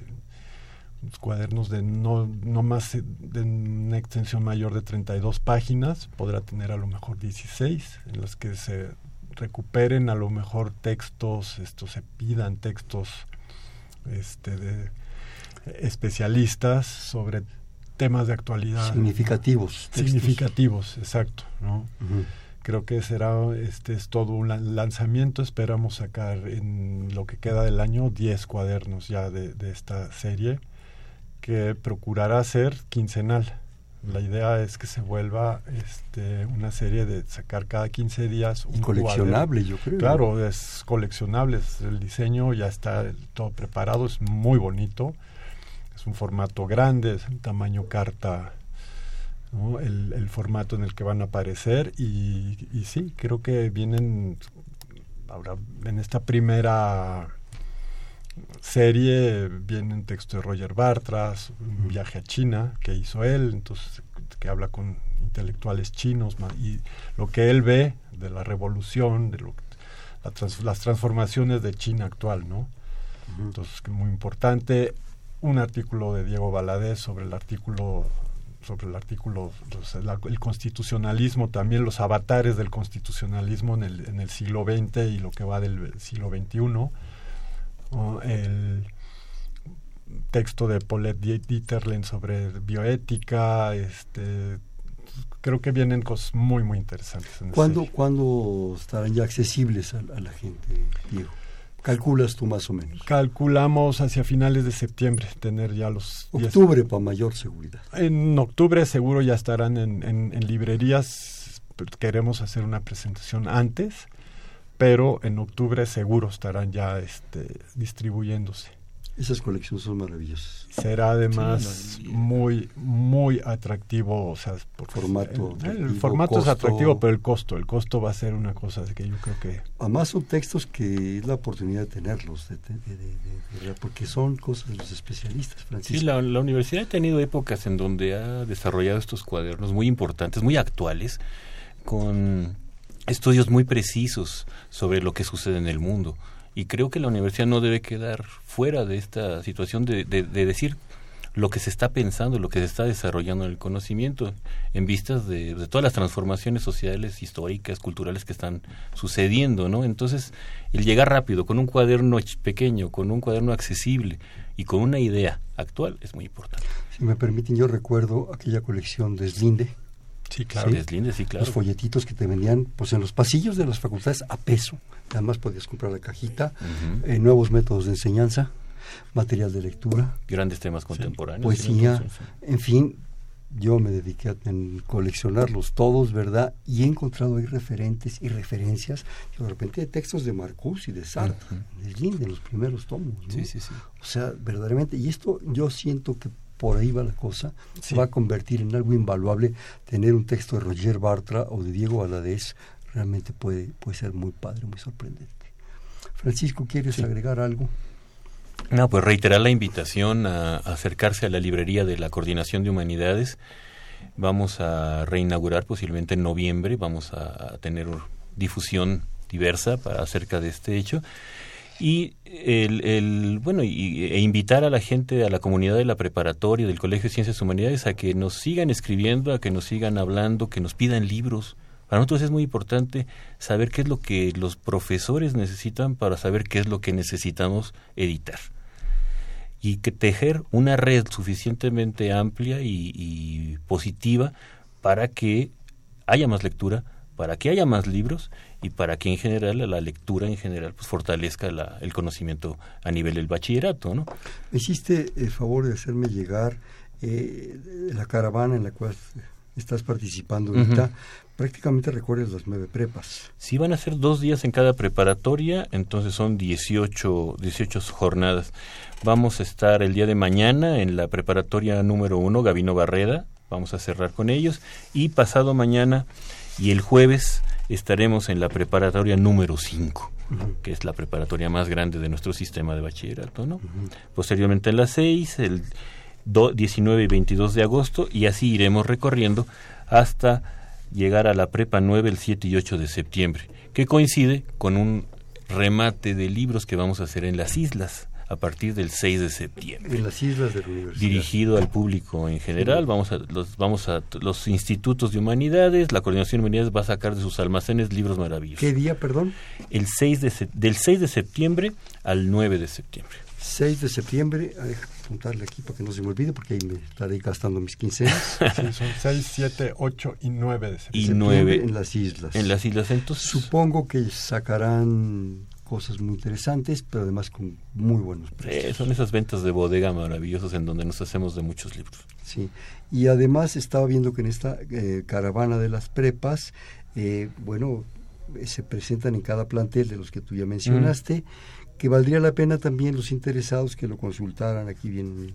cuadernos de no, no más de una extensión mayor de 32 páginas, podrá tener a lo mejor 16, en los que se recuperen a lo mejor textos, esto se pidan textos este de especialistas sobre temas de actualidad significativos significativos exacto no creo que será este es todo un lanzamiento. Esperamos sacar en lo que queda del año 10 cuadernos ya de, de esta serie que procurará ser quincenal. La idea es que se vuelva este, una serie de sacar cada 15 días un coleccionable, yo creo. Claro, es coleccionable, el diseño ya está todo preparado, es muy bonito, es un formato grande, es un tamaño carta, el, el, formato en el que van a aparecer y, y sí, creo que vienen ahora en esta primera serie viene un texto de Roger Bartras, un viaje a China que hizo él, entonces que habla con intelectuales chinos y lo que él ve de la revolución, de lo, las transformaciones de China actual, ¿no? Entonces, que muy importante. Un artículo de Diego Valadez sobre el artículo sobre el artículo, el constitucionalismo, también los avatares del constitucionalismo en el, en el siglo XX y lo que va del siglo XXI el texto de Paulette Dieterlen sobre bioética, este creo que vienen cosas muy muy interesantes. ¿Cuándo, estarán ya accesibles a, la gente, Diego? ¿Calculas tú más o menos? Calculamos hacia finales de septiembre tener ya los... Octubre para mayor seguridad. En octubre seguro ya estarán en, en librerías. Queremos hacer una presentación antes pero en octubre seguro estarán ya este, distribuyéndose. Esas colecciones son maravillosas. Será además muy muy atractivo, o sea, por formato. El, formato es atractivo, pero el costo, el costo va a ser una cosa que yo creo que. Además son textos que es la oportunidad de tenerlos, de, porque son cosas de los especialistas. Francisco. Sí, la, la universidad ha tenido épocas en donde ha desarrollado estos cuadernos muy importantes, muy actuales, con estudios muy precisos sobre lo que sucede en el mundo. Y creo que la universidad no debe quedar fuera de esta situación de, decir, lo que se está pensando, lo que se está desarrollando en el conocimiento, en vistas de, todas las transformaciones sociales, históricas, culturales que están sucediendo, ¿no? Entonces, el llegar rápido, con un cuaderno pequeño, con un cuaderno accesible y con una idea actual es muy importante. Si me permiten, yo recuerdo aquella colección de Slinde. Sí, claro. ¿sí? sí, claro. Los folletitos que te vendían pues en los pasillos de las facultades a peso. Además podías comprar la cajita, eh, nuevos métodos de enseñanza material de lectura. Grandes temas contemporáneos. Poesía, en fin, yo me dediqué a coleccionarlos todos, ¿verdad? Y he encontrado ahí referentes y referencias, de repente, de textos de Marcuse y de Sartre, de Linde, en los primeros tomos. Sí, sí, sí. O sea, verdaderamente, y esto yo siento que por ahí va la cosa, se va a convertir en algo invaluable tener un texto de Roger Bartra o de Diego Valadez, realmente puede, puede ser muy padre, muy sorprendente. Francisco, ¿quieres agregar algo? No, pues reiterar la invitación a, acercarse a la librería de la Coordinación de Humanidades. Vamos a reinaugurar posiblemente en noviembre, vamos a, tener difusión diversa para, acerca de este hecho y el, bueno y, e invitar a la gente a la comunidad de la preparatoria del Colegio de Ciencias Humanidades a que nos sigan escribiendo a que nos sigan hablando que nos pidan libros. Para nosotros es muy importante saber qué es lo que los profesores necesitan para saber qué es lo que necesitamos editar. Y que tejer una red suficientemente amplia y, positiva para que haya más lectura, para que haya más libros y para que en general la lectura en general pues fortalezca el conocimiento a nivel del bachillerato, ¿no? Me hiciste el favor de hacerme llegar eh, la caravana en la cual estás participando ahorita, prácticamente recorres las nueve prepas. Sí, van a ser dos días en cada preparatoria, entonces son 18, 18 jornadas. Vamos a estar el día de mañana en la preparatoria número uno, Gavino Barreda, vamos a cerrar con ellos, y pasado mañana y el jueves estaremos en la preparatoria número 5, que es la preparatoria más grande de nuestro sistema de bachillerato, ¿no? Posteriormente en las 6, el 19 y 22 de agosto y así iremos recorriendo hasta llegar a la prepa 9 el 7 y 8 de septiembre, que coincide con un remate de libros que vamos a hacer en las islas a partir del 6 de septiembre. En las islas de la universidad. Dirigido al público en general, vamos a los vamos a los institutos de humanidades, la coordinación de humanidades va a sacar de sus almacenes libros maravillosos. ¿Qué día, perdón? El 6 de del 6 de septiembre al 9 de septiembre. 6 de septiembre, a apuntarle aquí para que no se me olvide, porque ahí me estaré gastando mis quincenas. sí, son 6, 7, 8 y 9 de septiembre. Y 9 en las islas. En las islas, entonces. Supongo que sacarán cosas muy interesantes, pero además con muy buenos precios. son esas ventas de bodega maravillosas en donde nos hacemos de muchos libros. Sí, y además estaba viendo que en esta eh, caravana de las prepas, eh, bueno, se presentan en cada plantel de los que tú ya mencionaste que valdría la pena también los interesados que lo consultaran aquí bien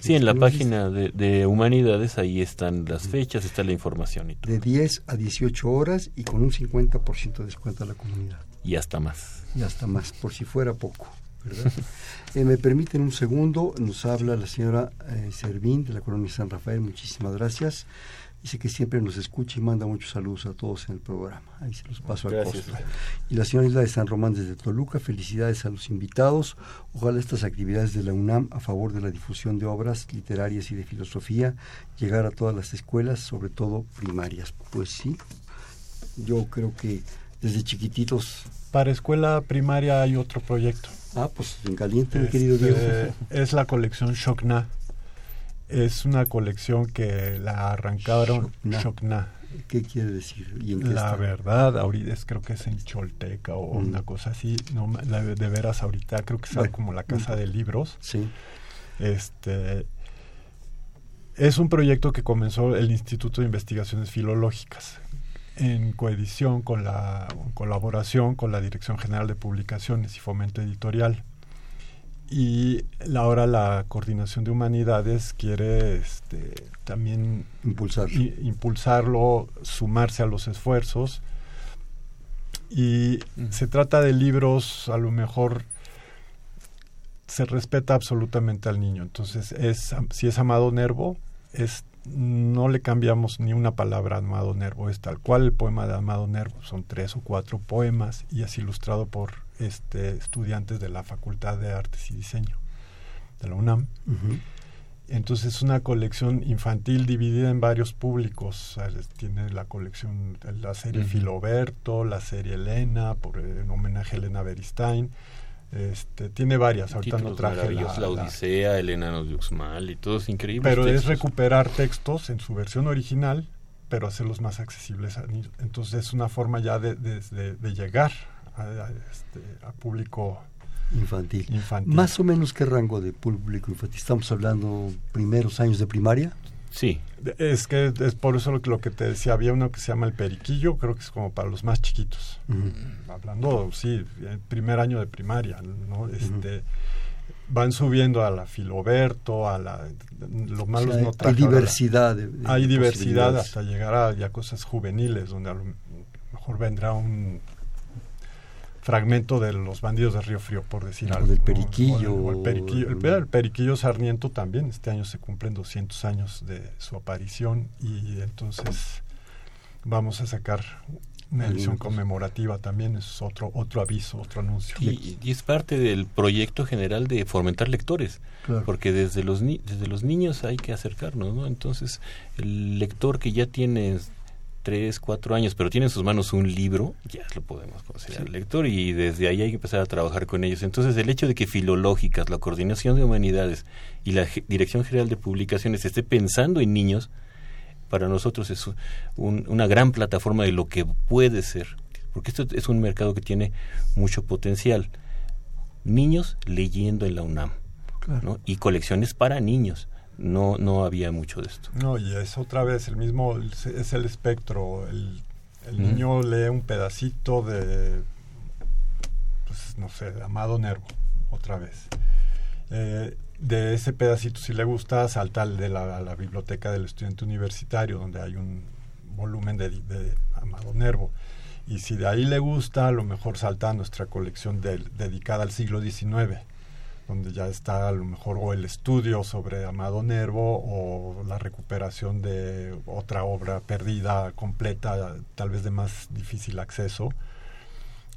Sí, en la página de, Humanidades ahí están las fechas, está la información y todo. De 10 a 18 horas y con un 50% de descuento a la comunidad. Y hasta más. Y hasta más, por si fuera poco. ¿verdad? eh, me permiten un segundo, nos habla la señora eh, Servín de la colonia San Rafael, muchísimas gracias. Dice que siempre nos escucha y manda muchos saludos a todos en el programa. Ahí se los paso al costo. Y la señora Isla de San Román desde Toluca, felicidades a los invitados. Ojalá estas actividades de la UNAM a favor de la difusión de obras literarias y de filosofía llegar a todas las escuelas, sobre todo primarias. Pues sí, yo creo que desde chiquititos. Para escuela primaria hay otro proyecto. Ah, pues en caliente, mi querido Diego. Este, es la colección Shokna es una colección que la arrancaron Shokna. ¿Qué quiere decir? la verdad, ahorita es, creo que es en Cholteca o mm. una cosa así. No, de veras ahorita creo que es como la casa de libros. Sí. Este es un proyecto que comenzó el Instituto de Investigaciones Filológicas en coedición con la colaboración con la Dirección General de Publicaciones y Fomento Editorial. Y ahora la coordinación de humanidades quiere este, también impulsarlo. impulsarlo, sumarse a los esfuerzos. Y se trata de libros a lo mejor se respeta absolutamente al niño. Entonces es si es Amado Nervo es no le cambiamos ni una palabra a Amado Nervo es tal cual el poema de Amado Nervo son tres o cuatro poemas y es ilustrado por este, estudiantes de la Facultad de Artes y Diseño de la UNAM. Entonces es una colección infantil dividida en varios públicos. Tiene la colección, la serie Filoberto, la serie Elena, por, en homenaje a Elena Beristain. Este, tiene varias, ahorita no traje la, la, Odisea, el enano de Uxmal y todos increíbles. Pero es recuperar textos en su versión original, pero hacerlos más accesibles a. Entonces es una forma ya de, de, llegar a, este, a público Infantil. Más o menos qué rango de público infantil. Estamos hablando primeros años de primaria. Sí. Es que es por eso lo que, lo que te decía, había uno que se llama el periquillo, creo que es como para los más chiquitos. Hablando, sí, el primer año de primaria, ¿no? Este, Van subiendo a la Filoberto, a la... Lo malo no Hay diversidad. hay diversidad hasta llegar a ya cosas juveniles, donde a lo mejor vendrá un fragmento de los bandidos de Río Frío, por decir algo. Del periquillo. el, periquillo el, periquillo Sarniento también. Este año se cumplen 200 años de su aparición y entonces vamos a sacar una edición conmemorativa también es otro otro aviso, otro anuncio. Y, es parte del proyecto general de fomentar lectores, porque desde los desde los niños hay que acercarnos, ¿no? Entonces el lector que ya tiene tres, cuatro años, pero tiene en sus manos un libro, ya lo podemos considerar lector y desde ahí hay que empezar a trabajar con ellos. Entonces, el hecho de que Filológicas, la Coordinación de Humanidades y la Dirección General de Publicaciones esté pensando en niños, para nosotros es una gran plataforma de lo que puede ser, porque esto es un mercado que tiene mucho potencial. Niños leyendo en la UNAM y colecciones para niños no, no había mucho de esto. No, y es otra vez el mismo, es el espectro. El, niño lee un pedacito de, pues no sé, de Amado Nervo, otra vez. Eh, de ese pedacito, si le gusta, salta de la, a la biblioteca del estudiante universitario, donde hay un volumen de, de Amado Nervo. Y si de ahí le gusta, a lo mejor salta a nuestra colección dedicada al siglo XIX donde ya está a lo mejor o el estudio sobre Amado Nervo o la recuperación de otra obra perdida, completa, tal vez de más difícil acceso.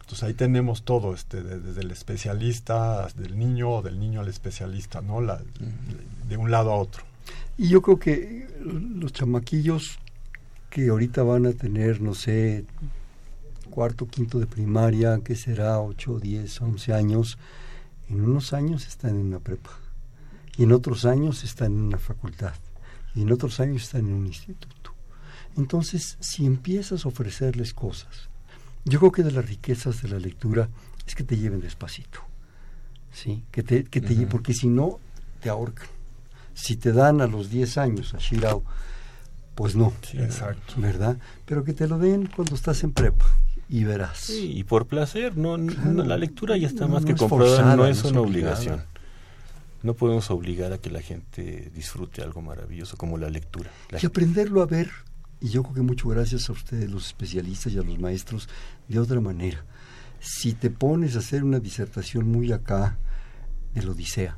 Entonces ahí tenemos todo, este, desde el especialista del niño o del niño al especialista, ¿no? La, de un lado a otro. Y yo creo que los chamaquillos que ahorita van a tener, no sé, cuarto, quinto de primaria, que será 8, 10, 11 años, en unos años están en una prepa, y en otros años están en una facultad, y en otros años están en un instituto. Entonces, si empiezas a ofrecerles cosas, yo creo que de las riquezas de la lectura es que te lleven despacito, ¿sí? Que te, que te porque si no, te ahorcan. Si te dan a los 10 años a Shirao, pues no, exacto. ¿verdad? Pero que te lo den cuando estás en prepa y verás. y por placer, no, la lectura ya está más que comprobada, no es una obligación. No podemos obligar a que la gente disfrute algo maravilloso como la lectura. y aprenderlo a ver, y yo creo que mucho gracias a ustedes, los especialistas y a los maestros, de otra manera. Si te pones a hacer una disertación muy acá de la Odisea,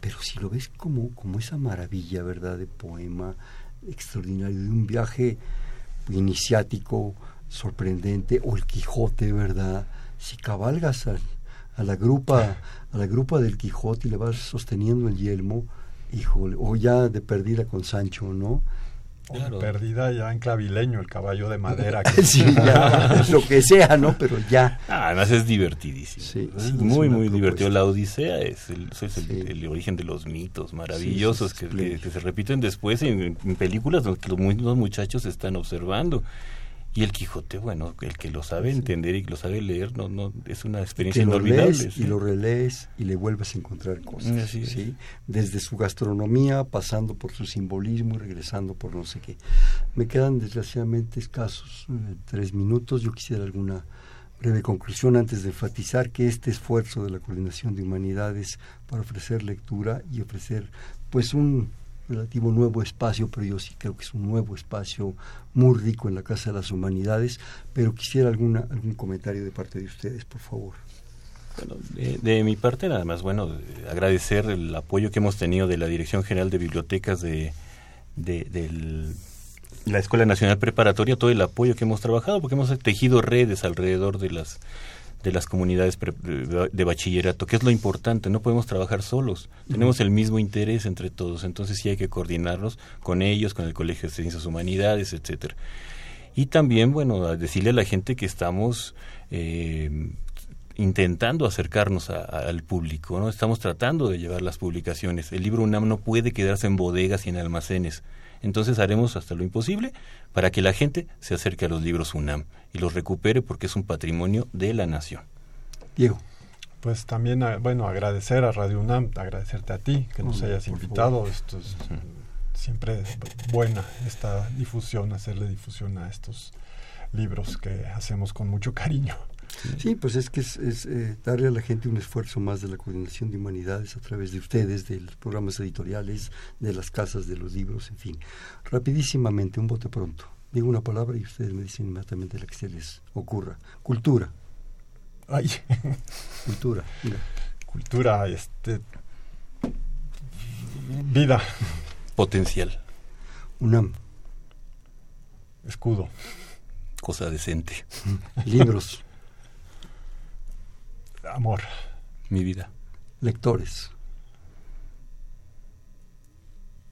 pero si lo ves como, como esa maravilla, ¿verdad?, de poema extraordinario, de un viaje iniciático, sorprendente, o el Quijote, ¿verdad? Si cabalgas a la grupa, a la grupa del Quijote y le vas sosteniendo el yelmo, híjole, o ya de perdida con Sancho, ¿no? O perdida ya en clavileño, el caballo de madera. sí, ya, lo que sea, ¿no? Pero ya. Ah, además es divertidísimo. Sí, es muy, muy divertido. La Odisea es, el, el, origen de los mitos maravillosos que, se repiten después en, películas donde los muchachos están observando. Y el Quijote, bueno, el que lo sabe entender y lo sabe leer, no, no es una experiencia inolvidable. Y lo relees y le vuelves a encontrar cosas. ¿sí? Desde su gastronomía, pasando por su simbolismo y regresando por no sé qué. Me quedan desgraciadamente escasos eh, tres minutos. Yo quisiera alguna breve conclusión antes de enfatizar que este esfuerzo de la coordinación de humanidades para ofrecer lectura y ofrecer pues un relativo nuevo espacio, pero yo sí creo que es un nuevo espacio muy rico en la Casa de las Humanidades, pero quisiera alguna, algún comentario de parte de ustedes, por favor. Bueno, de, mi parte nada más, bueno, agradecer el apoyo que hemos tenido de la Dirección General de Bibliotecas de, de la Escuela Nacional Preparatoria, todo el apoyo que hemos trabajado, porque hemos tejido redes alrededor de las de las comunidades de, bachillerato, que es lo importante, no podemos trabajar solos, tenemos el mismo interés entre todos, entonces sí hay que coordinarnos con ellos, con el Colegio de Ciencias Humanidades, etcétera. Y también, bueno, decirle a la gente que estamos eh, intentando acercarnos al público, ¿no? Estamos tratando de llevar las publicaciones. El libro UNAM no puede quedarse en bodegas y en almacenes. Entonces haremos hasta lo imposible para que la gente se acerque a los libros UNAM y los recupere porque es un patrimonio de la nación. Diego. Pues también, ah, bueno, agradecer a Radio UNAM, agradecerte a ti que nos hayas invitado. Esto es siempre buena esta difusión, hacerle difusión a estos libros que hacemos con mucho cariño. Sí, pues es que es, eh, darle a la gente un esfuerzo más de la coordinación de humanidades a través de ustedes, de los programas editoriales, de las casas, de los libros, en fin. Rapidísimamente, un bote pronto. Digo una palabra y ustedes me dicen inmediatamente la que se les ocurra. Cultura. Ay. Cultura. Cultura, este. Vida. Potencial. UNAM. Escudo. Cosa decente. Libros. Amor. Mi vida. Lectores.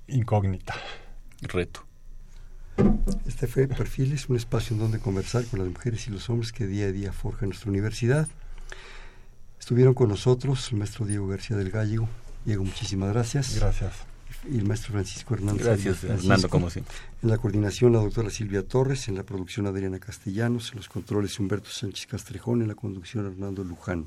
Incógnita. Reto. Este fue Perfiles, un espacio en donde conversar con las mujeres y los hombres que día a día forjan nuestra universidad. Estuvieron con nosotros el maestro Diego García del Gallego. Diego, muchísimas gracias. Gracias. Y el maestro Francisco Hernández. Gracias, Fernando, como siempre. En la coordinación, la doctora Silvia Torres. En la producción, Adriana Castellanos. En los controles, Humberto Sánchez Castrejón. En la conducción, Hernando Luján.